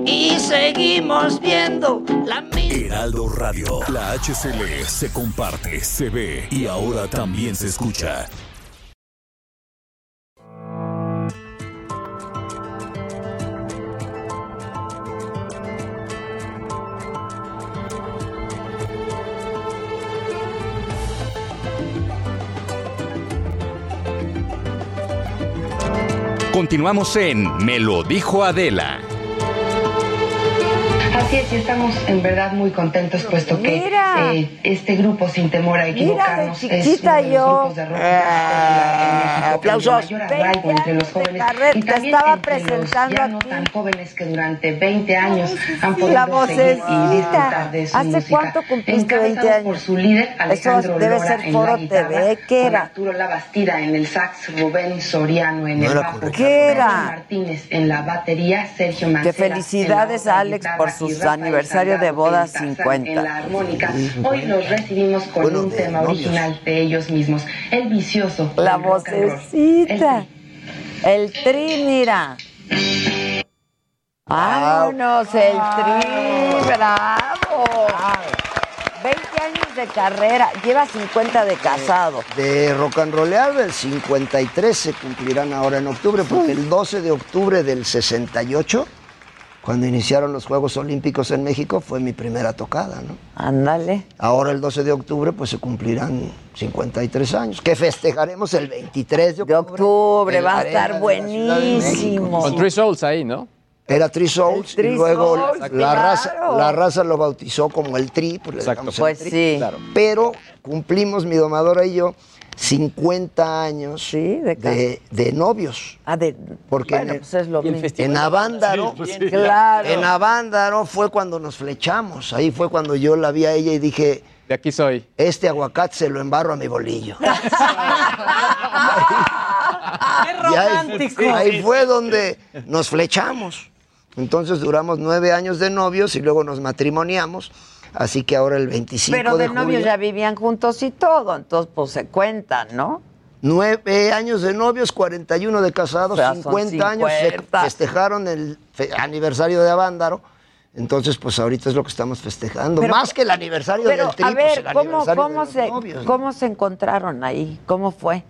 Y seguimos viendo la Heraldo Radio. La HCL se comparte, se ve y ahora también se escucha. Continuamos en Me lo dijo Adela. Así es, y estamos en verdad muy contentos puesto que eh, este grupo Sin Temor a Equivocarnos Mira, es uno de los yo. grupos de rock más aplausos. popular en México, con mayor arraigo entre los jóvenes y también estaba entre los presentando ya no aquí. tan jóvenes que durante 20 años han podido seguir y disfrutar de su ¿Hace música. cuánto cumpliste 20 Encabezados años? por su líder, Eso Alejandro debe Lora ser en Foro la guitarra, TV. ¿Qué con era? Arturo Labastida en el sax, Rubén Soriano en No el bajo. ¿Qué era? Martínez en la batería, Sergio Mancera Que en la felicidades a Alex guitarra por y Rafael aniversario de boda en Tarzán 50. En la armónica. Hoy los recibimos con un tema original de ellos mismos, El Vicioso. La vocecita. El tri, mira. Vámonos, el tri. Bravo. 20 años de carrera. Lleva 50 de casado. De rock and rollear del 53 se cumplirán ahora en octubre, porque el 12 de octubre del 68, cuando iniciaron los Juegos Olímpicos en México, fue mi primera tocada, ¿no? Ándale. Ahora el 12 de octubre pues se cumplirán 53 años, que festejaremos el 23 de octubre. octubre, en la va a estar de de buenísimo. Con Three Souls ahí, ¿no? Era Three Souls y Three luego Souls, la, claro. raza, la raza lo bautizó como el Tri, pues le Exacto. el Pues Tri. sí. Claro. Pero cumplimos mi domadora y yo 50 años de, de novios. Ah, de. Porque Bueno, en, pues es lo en. Avándaro, Sí, pues sí. Claro. en Avándaro fue cuando nos flechamos. Ahí fue cuando yo la vi a ella y dije, De aquí soy. este aguacate se lo embarro a mi bolillo. ¡Qué Y ahí- romántico! ahí fue donde nos flechamos. Entonces duramos nueve años de novios y luego nos matrimoniamos. Así que ahora el 25 Pero de, de novios julio, ya vivían juntos y todo, entonces pues se cuentan, ¿no? Nueve años de novios, 41 de casados, O sea, son 50, años. Se 50. festejaron el fe- aniversario de Avándaro. Entonces, pues ahorita es lo que estamos festejando. Pero- Más que el aniversario Pero del tri, a pues, ver, el ¿cómo, se, novios. ¿cómo se encontraron ahí? ¿Cómo fue?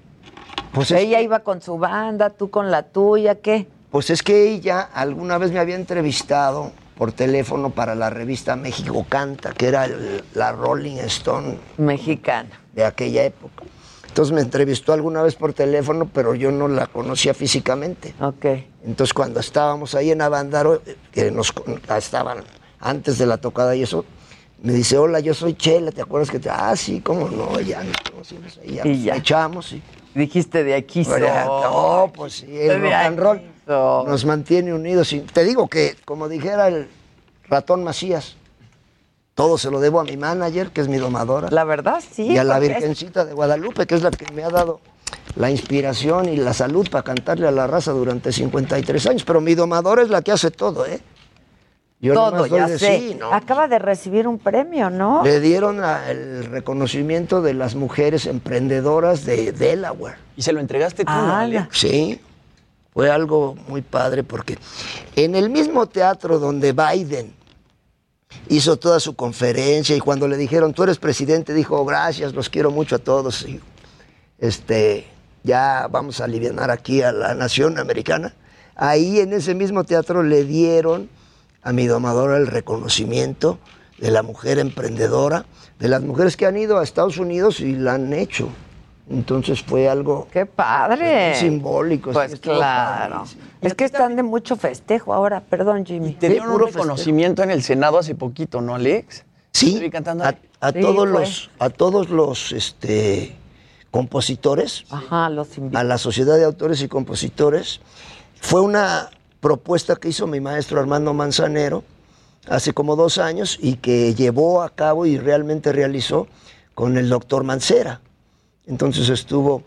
Pues es Ella que- iba con su banda, tú con la tuya, ¿qué? Pues es que ella alguna vez me había entrevistado por teléfono para la revista México Canta, que era el- la Rolling Stone Mexicana. de aquella época. Entonces me entrevistó alguna vez por teléfono, pero yo no la conocía físicamente. Ok. Entonces cuando estábamos ahí en Avándaro, eh, que nos estaban antes de la tocada y eso, me dice, hola, yo soy Chela, ¿te acuerdas que te... Ah, sí, cómo no, ya nos conocimos ahí, ya Y ya. echamos y... Dijiste de aquí soy. No, pues sí, el rock and roll nos mantiene unidos. Y te digo que, como dijera el ratón Macías, todo se lo debo a mi manager, que es mi domadora. La verdad, sí. y a la es- Virgencita de Guadalupe, que es la que me ha dado la inspiración y la salud para cantarle a la raza durante 53 años. Pero mi domadora es la que hace todo, ¿eh? Yo Todo, nomás doy ya de sé. sí, ¿no? Acaba de recibir un premio, ¿no? Le dieron el reconocimiento de las mujeres emprendedoras de Delaware. ¿Y se lo entregaste tú, Ah, Ale? Sí, fue algo muy padre porque en el mismo teatro donde Biden hizo toda su conferencia y cuando le dijeron, tú eres presidente, dijo, gracias, los quiero mucho a todos. Y, este, ya vamos a aliviar aquí a la nación americana. Ahí en ese mismo teatro le dieron a mi domadora el reconocimiento de la mujer emprendedora, de las mujeres que han ido a Estados Unidos y la han hecho. Entonces fue algo ¡Qué padre! simbólico. sí, Pues claro. Es que están de mucho festejo ahora. Perdón, Jimmy. Te dieron un reconocimiento en el Senado hace poquito, ¿no, Alex? Sí, cantando a, a Sí, todos fue. los a todos los este compositores, Ajá, los invito. a la Sociedad de Autores y Compositores, fue una propuesta que hizo mi maestro Armando Manzanero hace como dos años y que llevó a cabo y realmente realizó con el doctor Mancera. Entonces estuvo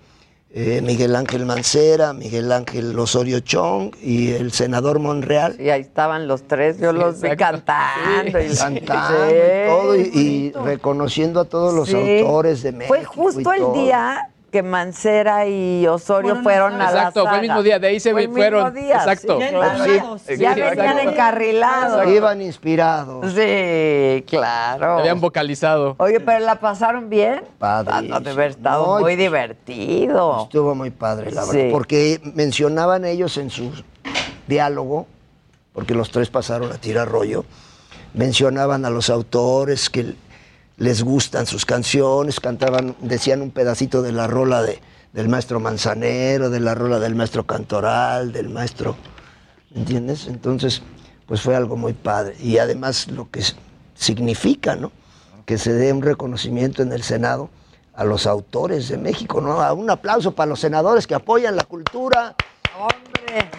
eh, Miguel Ángel Mancera, Miguel Ángel Osorio Chong y el senador Monreal. Y ahí estaban los tres, yo los vi cantando. y Cantando Sí, y todo y, y reconociendo a todos los Sí. autores de México. Fue justo y el día que Mancera y Osorio fueron a la Exacto, fue el mismo día, de ahí se Fue el fueron. mismo día, Exacto. sí, Ya claro. encarrilados. Ya Sí, venían exacto. encarrilados. Iban inspirados. Sí, claro. Habían vocalizado. Oye, pero la pasaron bien. Padre. No, debe haber estado No, muy pues, divertido. Estuvo muy padre, la Sí. verdad. Porque mencionaban ellos en su diálogo, porque los tres pasaron a tirar rollo, mencionaban a los autores que les gustan sus canciones, cantaban, decían un pedacito de la rola de, del maestro Manzanero, de la rola del maestro Cantoral, del maestro, ¿me entiendes? Entonces, pues fue algo muy padre. Y además lo que significa, ¿no? Que se dé un reconocimiento en el Senado a los autores de México, ¿no? Un aplauso para los senadores que apoyan la cultura. Hombre.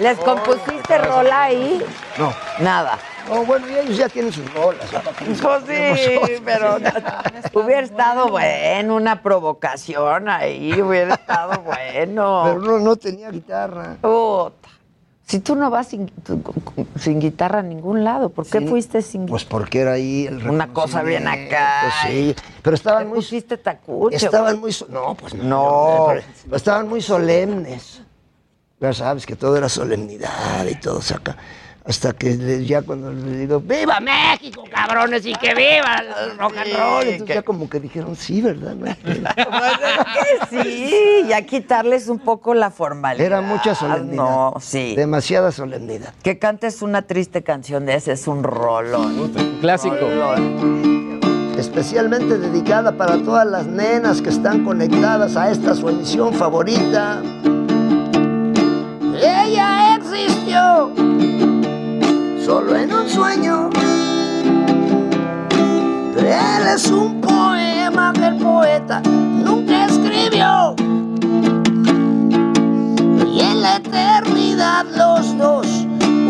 ¿Les compusiste rola ahí? No. Nada. No, bueno, y ellos ya tienen sus rolas. ¿ya? ¿Para qué les Pues sí, pero hubiera estado bueno, una provocación ahí, hubiera estado bueno. Pero no, no tenía guitarra. Puta. Si tú no vas sin, guitarra a ningún lado, ¿por qué Sí. fuiste sin guitarra? Pues porque era ahí el Una cosa bien acá. Sí, pero estaban ¿Te muy... pusiste tacuche? Estaban muy... No, pues no. Estaban muy solemnes. Ya sabes que todo era solemnidad y todo saca. Hasta que le- ya cuando les digo, ¡Viva México, cabrones! Y que viva el rock and roll. Entonces ya como que dijeron, sí, ¿verdad? No hay pedo". Que sí, ya quitarles un poco la formalidad. Era mucha solemnidad. No, sí. Demasiada solemnidad. Que cantes una triste canción de ese es un rolón. Clásico. Especialmente dedicada para todas las nenas que están conectadas a esta su emisión favorita. Ella existió solo en un sueño. Él es un poema que el poeta nunca escribió. Y en la eternidad los dos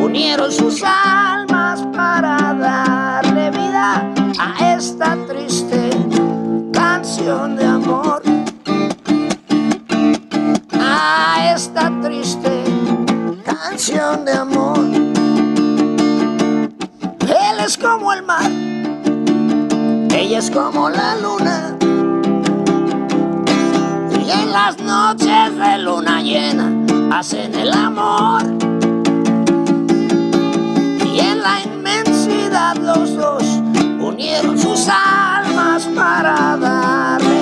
unieron sus almas para darle vida a esta triste canción de amor. A esta triste canción de amor. Es como el mar, ella es como la luna. Y en las noches de luna llena hacen el amor. Y en la inmensidad los dos unieron sus almas para darle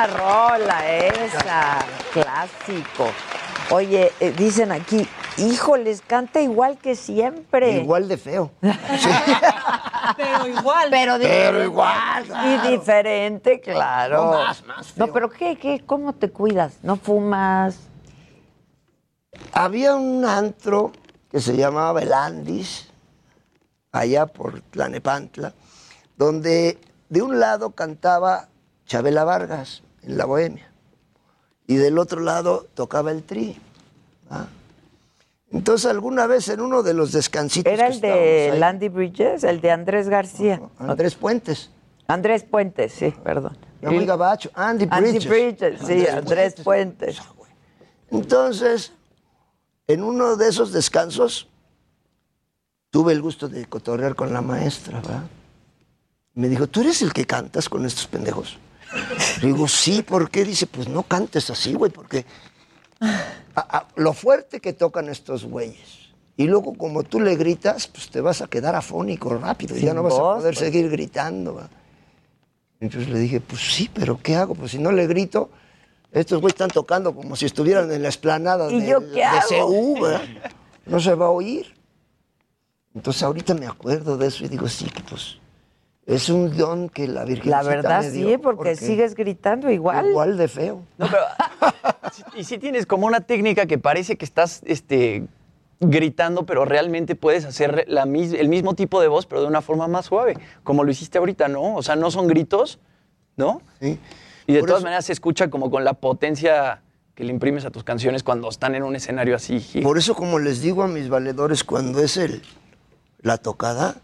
buena rola esa! Clásico. Oye, eh, dicen aquí, híjoles, canta igual que siempre. Igual de feo. Pero igual. Pero, igual, Y diferente, claro. No, más, más feo. No, pero ¿qué, qué? ¿Cómo te cuidas? ¿No fumas? Había un antro que se llamaba El Andis, allá por Tlanepantla, donde de un lado cantaba Chabela Vargas en la Bohemia y del otro lado tocaba el tri. ¿ah? Entonces alguna vez en uno de los descansitos ¿Era que el de ahí, Landy Bridges? ¿El de Andrés García? Andrés Puentes. Andrés Puentes, sí, perdón. Muy gabacho, Andy Bridges. Andy Bridges, sí, Andrés Puentes. Entonces, en uno de esos descansos, tuve el gusto de cotorrear con la maestra, ¿verdad? Me dijo, ¿tú eres el que cantas con estos pendejos? Le digo, sí, ¿por qué? Dice, pues no cantes así, güey, porque a- a- lo fuerte que tocan estos güeyes. Y luego, como tú le gritas, pues te vas a quedar afónico rápido, y ya no vas a poder pues. seguir gritando. Entonces le dije, pues sí, pero ¿qué hago? Pues si no le grito, estos güeyes están tocando como si estuvieran en la explanada ¿Y de, yo qué de? CU, ¿verdad? No se va a oír. Entonces ahorita me acuerdo de eso y digo, sí, pues es un don que la Virgen La verdad sí, porque, sigues gritando igual. Igual de feo. No, pero. y sí tienes como una técnica que parece que estás este, gritando, pero realmente puedes hacer la mis- el mismo tipo de voz, pero de una forma más suave, como lo hiciste ahorita, ¿no? O sea, no son gritos, ¿no? Sí. Y de Por todas eso- maneras se escucha como con la potencia que le imprimes a tus canciones cuando están en un escenario así. Por eso, como les digo a mis valedores, cuando es el la tocada,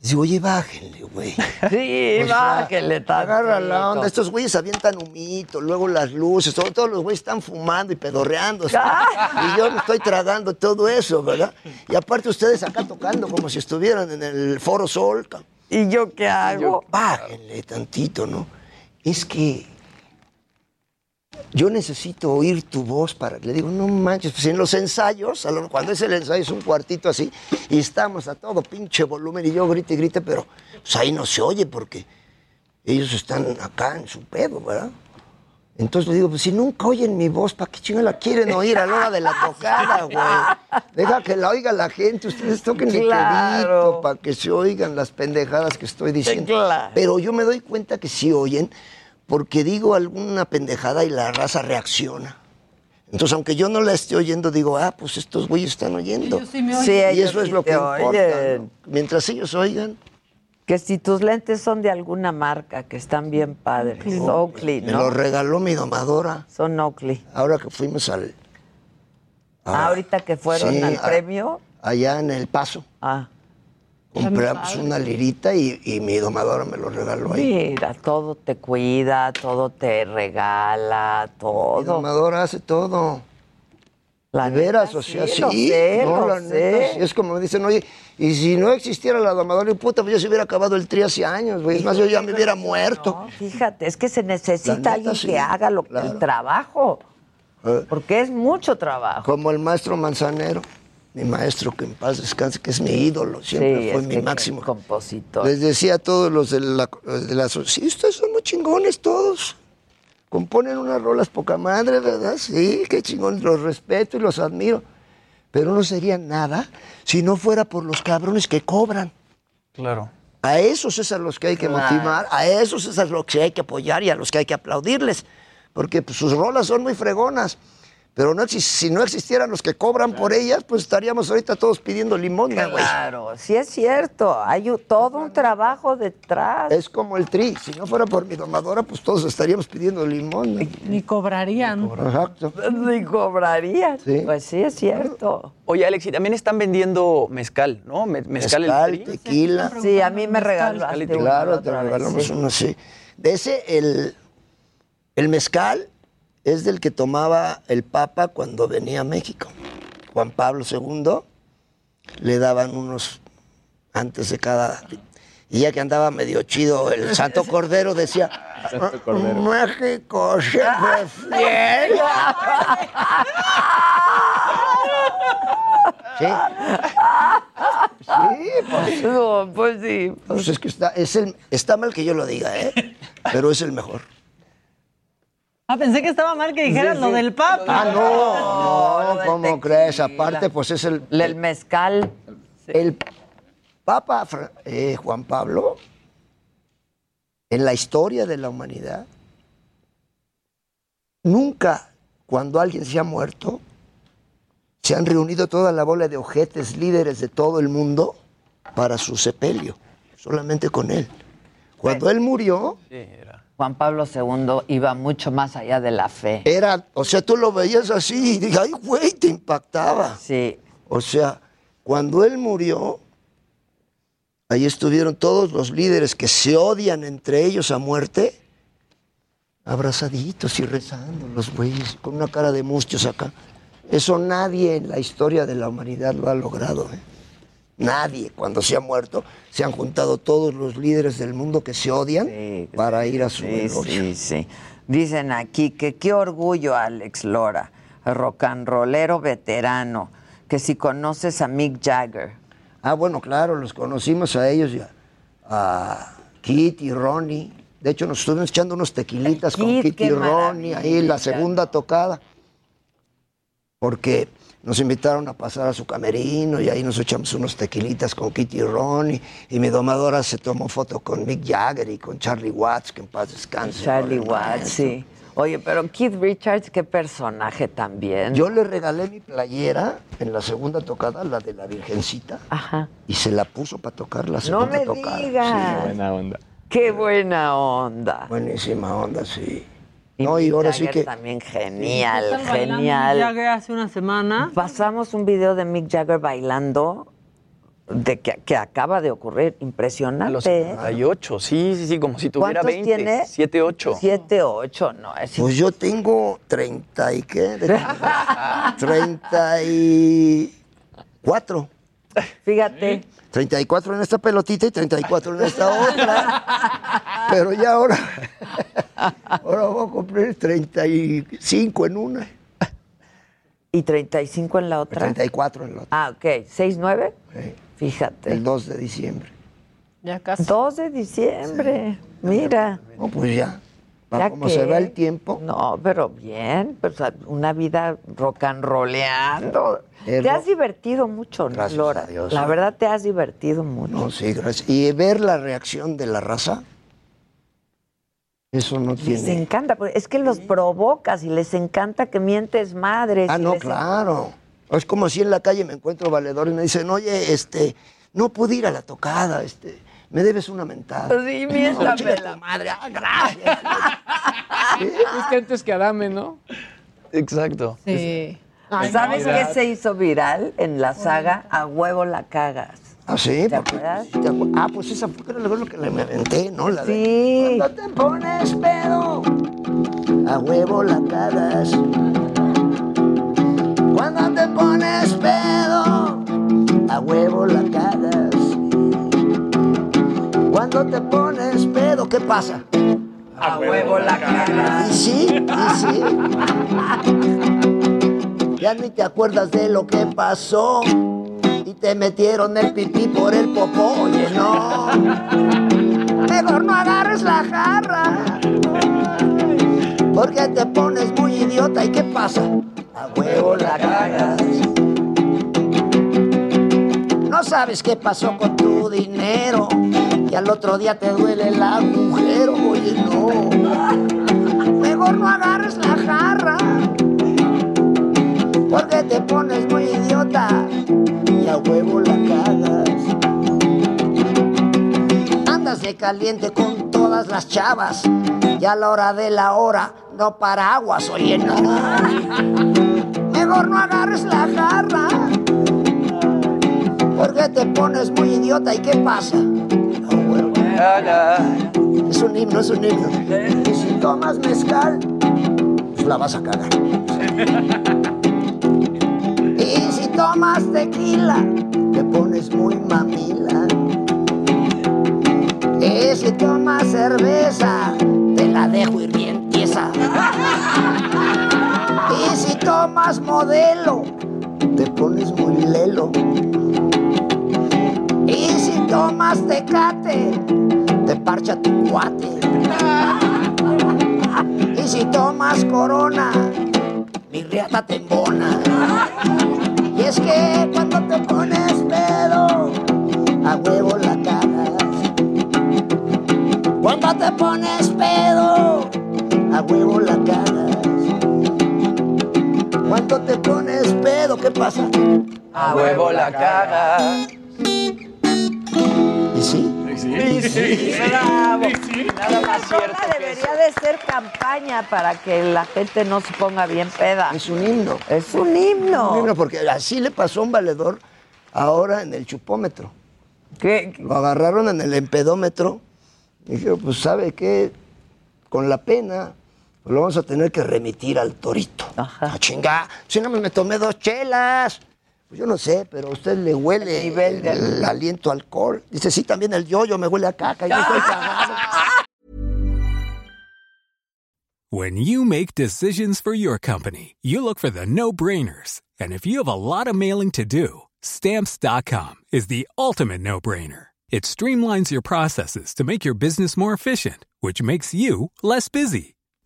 digo, oye, bájenle, güey. Sí, O sea, bájenle tantito. Agarra la onda. Estos güeyes avientan humito, luego las luces, todo- todos los güeyes están fumando y pedorreando. y yo me estoy tragando todo eso, ¿verdad? Y aparte ustedes acá tocando como si estuvieran en el Foro Sol. ¿Y yo qué hago? Bájenle tantito, ¿no? Es que yo necesito oír tu voz para. Le digo, no manches, pues en los ensayos, cuando es el ensayo es un cuartito así, y estamos a todo pinche volumen, y yo grite y grite, pero pues ahí no se oye porque ellos están acá en su pedo, ¿verdad? Entonces le digo, pues si nunca oyen mi voz, ¿para qué chinga la quieren oír a la hora de la tocada, güey? Deja que la oiga la gente, ustedes toquen Claro. para que se oigan las pendejadas que estoy diciendo. Claro. Pero yo me doy cuenta que sí oyen, porque digo alguna pendejada y la raza reacciona. Entonces, aunque yo no la esté oyendo, digo, ah, pues estos güeyes están oyendo. Ellos sí me oyen. Sí, y eso es lo que importa. Mientras ellos oigan. Que si tus lentes son de alguna marca, que están bien padres. Oakley, Me ¿no? lo regaló mi domadora. Son Oakley. Ahora que fuimos al. Ah, ahorita que fueron Sí, al a- premio. Allá en El Paso. Ah. Compramos una lirita y, y mi domadora me lo regaló ahí. Mira, todo te cuida, todo te regala, Mi todo. domadora hace todo. La veras, o sea, sí, sí. sé, no, lo la sé. neta, sí. Es como me dicen, oye, y si no existiera la domadora, y puta, pues yo se hubiera acabado el tri hace años, güey. Es más, yo ya me hubiera muerto. Fíjate, es que se necesita neta, alguien sí, que haga lo, claro. el trabajo. Eh, Porque es mucho trabajo. Como el maestro Manzanero, mi maestro, que en paz descanse, que es mi ídolo, siempre Sí, fue mi máximo. compositor. Les decía a todos los de la, de la sí, ustedes son muy chingones todos. Componen unas rolas poca madre, ¿verdad? Sí, qué chingón, los respeto y los admiro. Pero no sería nada si no fuera por los cabrones que cobran. Claro. A esos es a los que hay que Claro. motivar, a esos es a los que hay que apoyar y a los que hay que aplaudirles. Porque pues, sus rolas son muy fregonas. Pero no, si no existieran los que cobran por ellas, pues estaríamos ahorita todos pidiendo limosna, güey. Claro, sí es cierto. Hay todo un trabajo detrás. Es como el tri. Si no fuera por mi domadora, pues todos estaríamos pidiendo limón. Ni cobrarían. Exacto. Ni cobrarían. Pues sí es cierto. Oye, Alex, y también están vendiendo mezcal, ¿no? Me- Mezcal, el Mezcal, tri. tequila. Sí, a mí me regalaste Claro, la te regalamos sí. uno, sí. De ese, el, el mezcal es del que tomaba el Papa cuando venía a México. Juan Pablo II le daban unos antes de cada... Y ya que andaba medio chido, el Santo Cordero decía, Santo Cordero. México siempre fiel. Sí. Sí, pues. No, pues sí. Pues es que está, es el, está mal que yo lo diga, ¿eh? Pero es el mejor. Ah, pensé que estaba mal que dijeras Sí, lo sí. del Papa. Ah, no, no, ¿cómo crees? Aparte, pues es el... El mezcal. El Papa eh, Juan Pablo, en la historia de la humanidad, nunca cuando alguien se ha muerto, se han reunido toda la bola de ojetes líderes de todo el mundo para su sepelio, solamente con él. Cuando él murió, Juan Pablo II iba mucho más allá de la fe. era, o sea, tú lo veías así y dije, ay, güey, te impactaba. Sí. O sea, cuando él murió, ahí estuvieron todos los líderes que se odian entre ellos a muerte, abrazaditos y rezando los güeyes, con una cara de mustios acá. Eso nadie en la historia de la humanidad lo ha logrado. ¿eh? Nadie, cuando se ha muerto, se han juntado todos los líderes del mundo que se odian para ir a su Sí, sí, sí. Dicen aquí que qué orgullo, Alex Lora, rock and rollero veterano, que si conoces a Mick Jagger. Ah, bueno, claro, los conocimos a ellos ya. A Kit y Ronnie. De hecho, nos estuvimos echando unos tequilitas con Kit, Kit qué y Ronnie ahí, la segunda tocada. Porque nos invitaron a pasar a su camerino y ahí nos echamos unos tequilitas con Kit y Ronnie. Y mi domadora se tomó foto con Mick Jagger y con Charlie Watts, que en paz descanse. Charlie Watts, sí. Oye, pero Keith Richards, qué personaje también. Yo le regalé mi playera en la segunda tocada, la de la Virgencita. Ajá. Y se la puso para tocar la No segunda me tocada. digas. buena onda. Qué buena onda. Buenísima onda, sí. No, y Mick ahora sí Jagger que. también ¿Qué genial, bailando genial. Mick Jagger hace una semana. Pasamos un video de Mick Jagger bailando de que, que acaba de ocurrir. Impresionante. A los ¿eh? 78, sí, sí, sí, como si tuviera ¿Cuántos 20. tiene? 7, 8. 7, 8, no. Es Pues yo tengo 30 y qué? De- 34. Fíjate. 34 en esta pelotita y 34 en esta otra. Pero ya ahora, ahora voy a cumplir 35 en una. ¿Y 35 en la otra? 34 en la otra. Ah, ok. ¿6, 9? Fíjate. El 2 de diciembre. Ya casi. 2 de diciembre. Mira. No, pues ya. Va ¿Ya como qué? se va el tiempo. No, pero bien, pues una vida rock and rolleando. Eh, Te ro- has divertido mucho, ¿no, Gracias Lora? a Dios. La verdad te has divertido mucho. No, sí, gracias. Y ver la reacción de la raza, eso no Les tiene. encanta, porque es que los provocas y les encanta que mientes madres. Ah, no, les- claro. Es como si en la calle me encuentro valedores y me dicen, oye, este, no pude ir a la tocada, este, me debes una mentada. Sí, No, miéntamela. chinga tu madre, ah, gracias. Es que antes que Adame, ¿no? Exacto. Sí. ¿Sabes qué se hizo viral en la saga? A huevo la cagas. ¿Ah, sí? ¿Te acuerdas? sí ah, pues esa fue lo que le me aventé, ¿no? La de, Sí. Cuando te pones pedo, a huevo la cagas. Cuando te pones pedo, a huevo la cagas. Cuando te pones pedo, ¿qué pasa? A huevo la cagas. Y sí, y sí. Ya ni te acuerdas de lo que pasó. Y te metieron el pipí por el popó. Oye, no. Mejor no agarres la jarra. Porque te pones muy idiota. ¿Y qué pasa? A huevo la cagas. Sabes qué pasó con tu dinero. Y al otro día te duele el agujero. Oye, no. Mejor no agarres la jarra. Porque te pones muy idiota. Y a huevo la cagas. Andas de caliente con todas las chavas. Y a la hora de la hora, no paraguas, oye, no. Mejor no agarres la jarra. Porque te pones muy idiota. ¿Y qué pasa? Huevo. Es un himno, es un himno. Y si tomas mezcal, pues la vas a cagar. Y si tomas tequila, te pones muy mamila. Y si tomas cerveza, te la dejo ir bien tiesa. Y si tomas modelo, te pones muy lelo. Tomas tecate, te parcha tu cuate. Y si tomas corona, mi riata te embona. Y es que cuando te pones pedo, a huevo la cagas. Cuando te pones pedo, a huevo la cagas. Cuando te pones pedo, ¿qué pasa? A huevo la cagas. ¿Y sí? Sí, sí, bravo. Nada más debería de ser campaña para que la gente no se ponga bien peda. Es un himno. Es un himno. Un himno, porque así le pasó a un valedor ahora en el chupómetro. ¿Qué? Lo agarraron en el empedómetro. Y dijeron, pues, ¿sabe qué? Con la pena, pues, lo vamos a tener que remitir al torito. Ajá. A chingar. Si no me tomé dos chelas. Pues yo no sé, pero a usted le huele el, el aliento alcohol. Dice, sí, también el yoyo me huele a caca. Yo estoy cagado. When you make decisions for your company, you look for the no brainers. And if you have a lot of mailing to do, stamps.com is the ultimate no brainer. It streamlines your processes to make your business more efficient, which makes you less busy.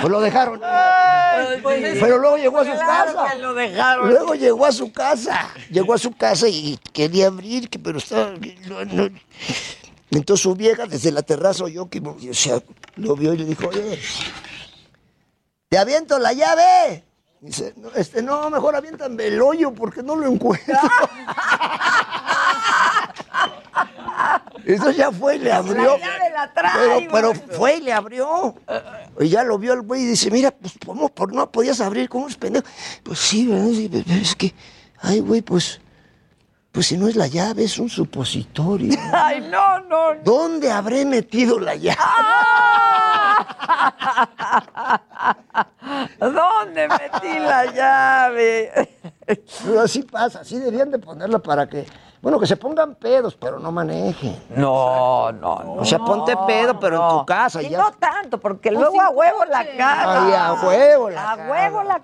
Pues lo dejaron. Pero luego llegó a su casa. lo dejaron. Luego llegó a su casa. Llegó a su casa y quería abrir, pero estaba. no, no. Entonces su vieja desde la terraza oyó que o sea, lo vio y le dijo, oye, te aviento la llave. Dice, no, este, no, mejor aviéntame el hoyo porque no lo encuentro. Eso ya fue y le abrió. La trae, pero, pero fue y le abrió. Y ya lo vio el güey y dice, mira, pues ¿cómo por no podías abrir? ¿Cómo es pendejo? Pues sí, ¿verdad? Es que, ay, güey, pues, pues si no es la llave, es un supositorio. Ay, no, no. no. ¿Dónde habré metido la llave? ¿Dónde metí la llave? Pero así pasa, así debían de ponerla para que, bueno, que se pongan pedos, pero no manejen. No, no, no. O sea, ponte pedo, pero en tu casa. Y ya. no tanto, porque luego a huevo la caga. Ay, a huevo la A huevo la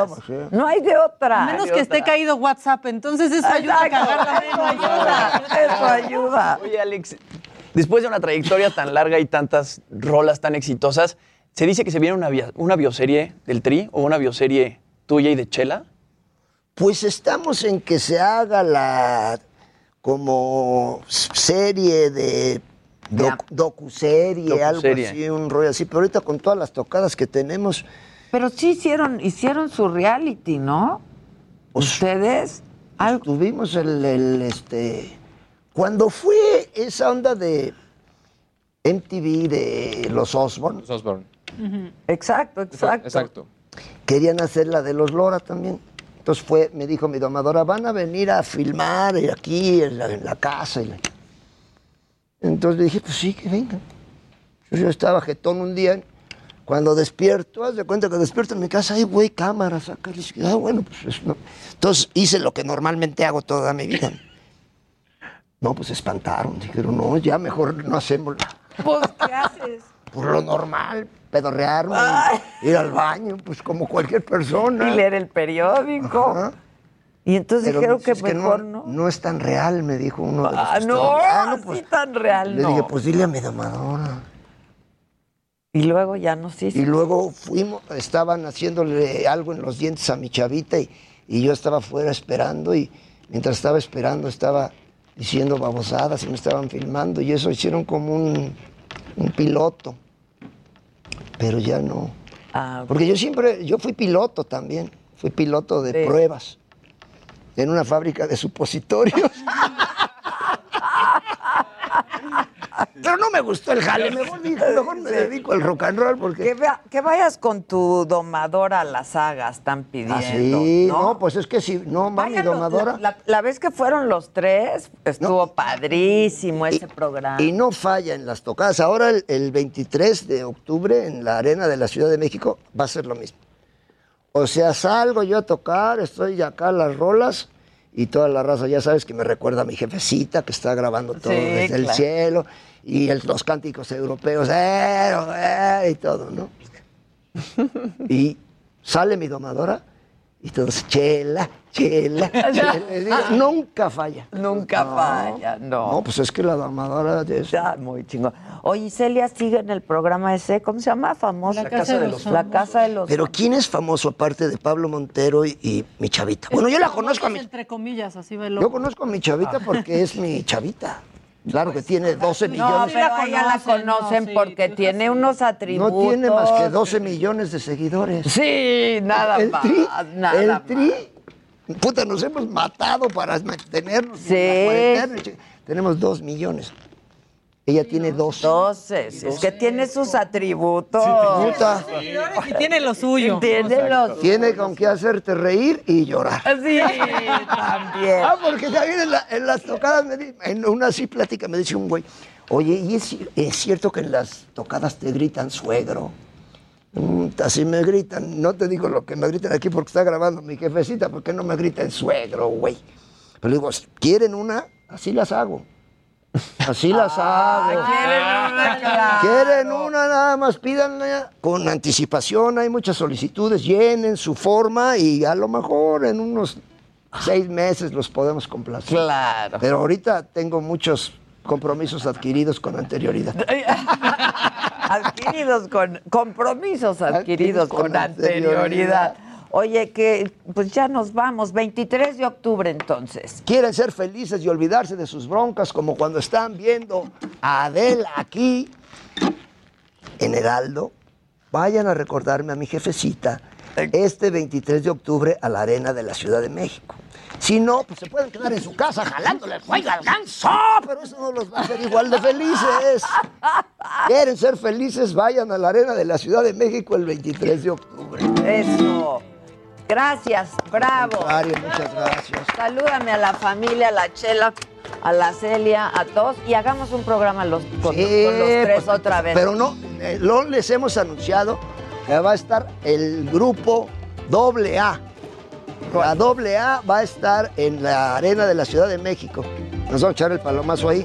huevo, sí. No hay de otra. A menos de que esté caído WhatsApp, entonces eso ayuda a cagarla eso ayuda, eso ayuda. Oye, Alex, después de una trayectoria tan larga y tantas rolas tan exitosas, ¿se dice que se viene una, una bioserie del Tri o una bioserie tuya y de Chela? Pues estamos en que se haga la como serie de doc- docuserie, algo Docuserie. así, un rollo así, pero ahorita con todas las tocadas que tenemos, Pero sí hicieron, hicieron su reality, ¿no? ¿Ustedes? tuvimos el, el, este cuando fue esa onda de MTV de los Osborne, Los Osborne. Exacto, exacto. Exacto. querían hacer la de los Lora también. Entonces fue, me dijo mi domadora, van a venir a filmar aquí en la, en la casa. Entonces le dije, pues sí, que vengan. Yo, yo estaba jetón un día, cuando despierto, haz de cuenta que despierto en mi casa, ay, güey, cámaras, acá. Dije, ah, bueno, pues es- no. Entonces hice lo que normalmente hago toda mi vida. No, pues se espantaron. Dijeron, no, ya mejor no hacemos Pues, ¿qué haces? por lo normal, pedorrearme, ir al baño, pues como cualquier persona. Y leer el periódico. Ajá. Y entonces Pero dijeron que mejor no, no. no es tan real, me dijo uno de los Ah, no. Ah, así tan real, Le no. dije, pues dile a mi domadora. Y luego ya no sé Y luego fuimos, estaban haciéndole algo en los dientes a mi chavita y, y yo estaba afuera esperando y mientras estaba esperando estaba diciendo babosadas y me estaban filmando y eso hicieron como un, un piloto. Pero ya no. Ah, Porque yo siempre, yo fui piloto también, fui piloto de Sí. pruebas en una fábrica de supositorios. Pero no me gustó el jale, mejor, dije, mejor me dedico al rock and roll porque... Que, vea- que vayas con tu domadora a las sagas, están pidiendo. Ah, sí, ¿no? no, pues es que si no, va mi domadora. La, la- la vez que fueron los tres, estuvo padrísimo ese programa. Y no falla en las tocadas. Ahora el, el 23 de octubre en la arena de la Ciudad de México va a ser lo mismo. O sea, salgo yo a tocar, estoy acá las rolas y toda la raza, ya sabes que me recuerda a mi jefecita que está grabando todo Sí, desde el cielo y el- los cánticos europeos eh, eh, y todo, ¿no? y sale mi domadora y todos, chela, chela, chela. Digo, nunca falla. Nunca No. falla, no. No, pues es que la domadora es... Ya, muy chingón. Oye, y Celia sigue en el programa ese, ¿cómo se llama? Famoso. La Casa de los La Casa de los Pero ¿quién es famoso aparte de Pablo Montero y, y mi chavita? Bueno, yo la conozco a mi, Entre comillas, así va el yo conozco a mi chavita porque es mi chavita. Claro que tiene 12 No, millones. pero a ella la conocen porque tiene unos atributos. No tiene más que 12 millones de seguidores. Sí, nada el más, Tri, nada el más. tri, puta, nos hemos matado para mantenernos. en Sí. la cuarentena. Tenemos 2 millones. Ella tiene 12. 12, es que tiene sus atributos. Puta. Y tiene lo suyo. Tiene lo Tiene con qué hacerte reír y llorar. Sí, también. Ah, porque también en, la- en las tocadas, me di- en una así plática me dice un güey, oye, ¿y es, es cierto que en las tocadas te gritan suegro? Mm, así me gritan, no te digo lo que me gritan aquí porque está grabando mi jefecita, ¿por qué no me grita el suegro, güey? Pero digo, ¿quieren una? Así las hago. Así las hago. Quieren una, nada más pídanla con anticipación, hay muchas solicitudes, llenen su forma y a lo mejor en unos seis meses los podemos complacer. Claro. Pero ahorita tengo muchos compromisos adquiridos con anterioridad. adquiridos con compromisos adquiridos con, con anterioridad. anterioridad. Oye, que pues ya nos vamos, 23 de octubre entonces. Quieren ser felices y olvidarse de sus broncas como cuando están viendo a Adela aquí en Heraldo. Vayan a recordarme a mi jefecita este 23 de octubre a la arena de la Ciudad de México. Si no, pues se pueden quedar en su casa jalándole el fuego al ganso, pero eso no los va a hacer igual de felices. Quieren ser felices, vayan a la arena de la Ciudad de México el 23 de octubre. Eso. Gracias, bravo. Mario, muchas gracias. Salúdame a la familia, a la Chela, a la Celia, a todos y hagamos un programa los, con, Sí, con los tres pues, otra vez. Pero no, eh, no les hemos anunciado que va a estar el grupo doble A. La doble A va a estar en la arena de la Ciudad de México. Nos vamos a echar el palomazo ahí.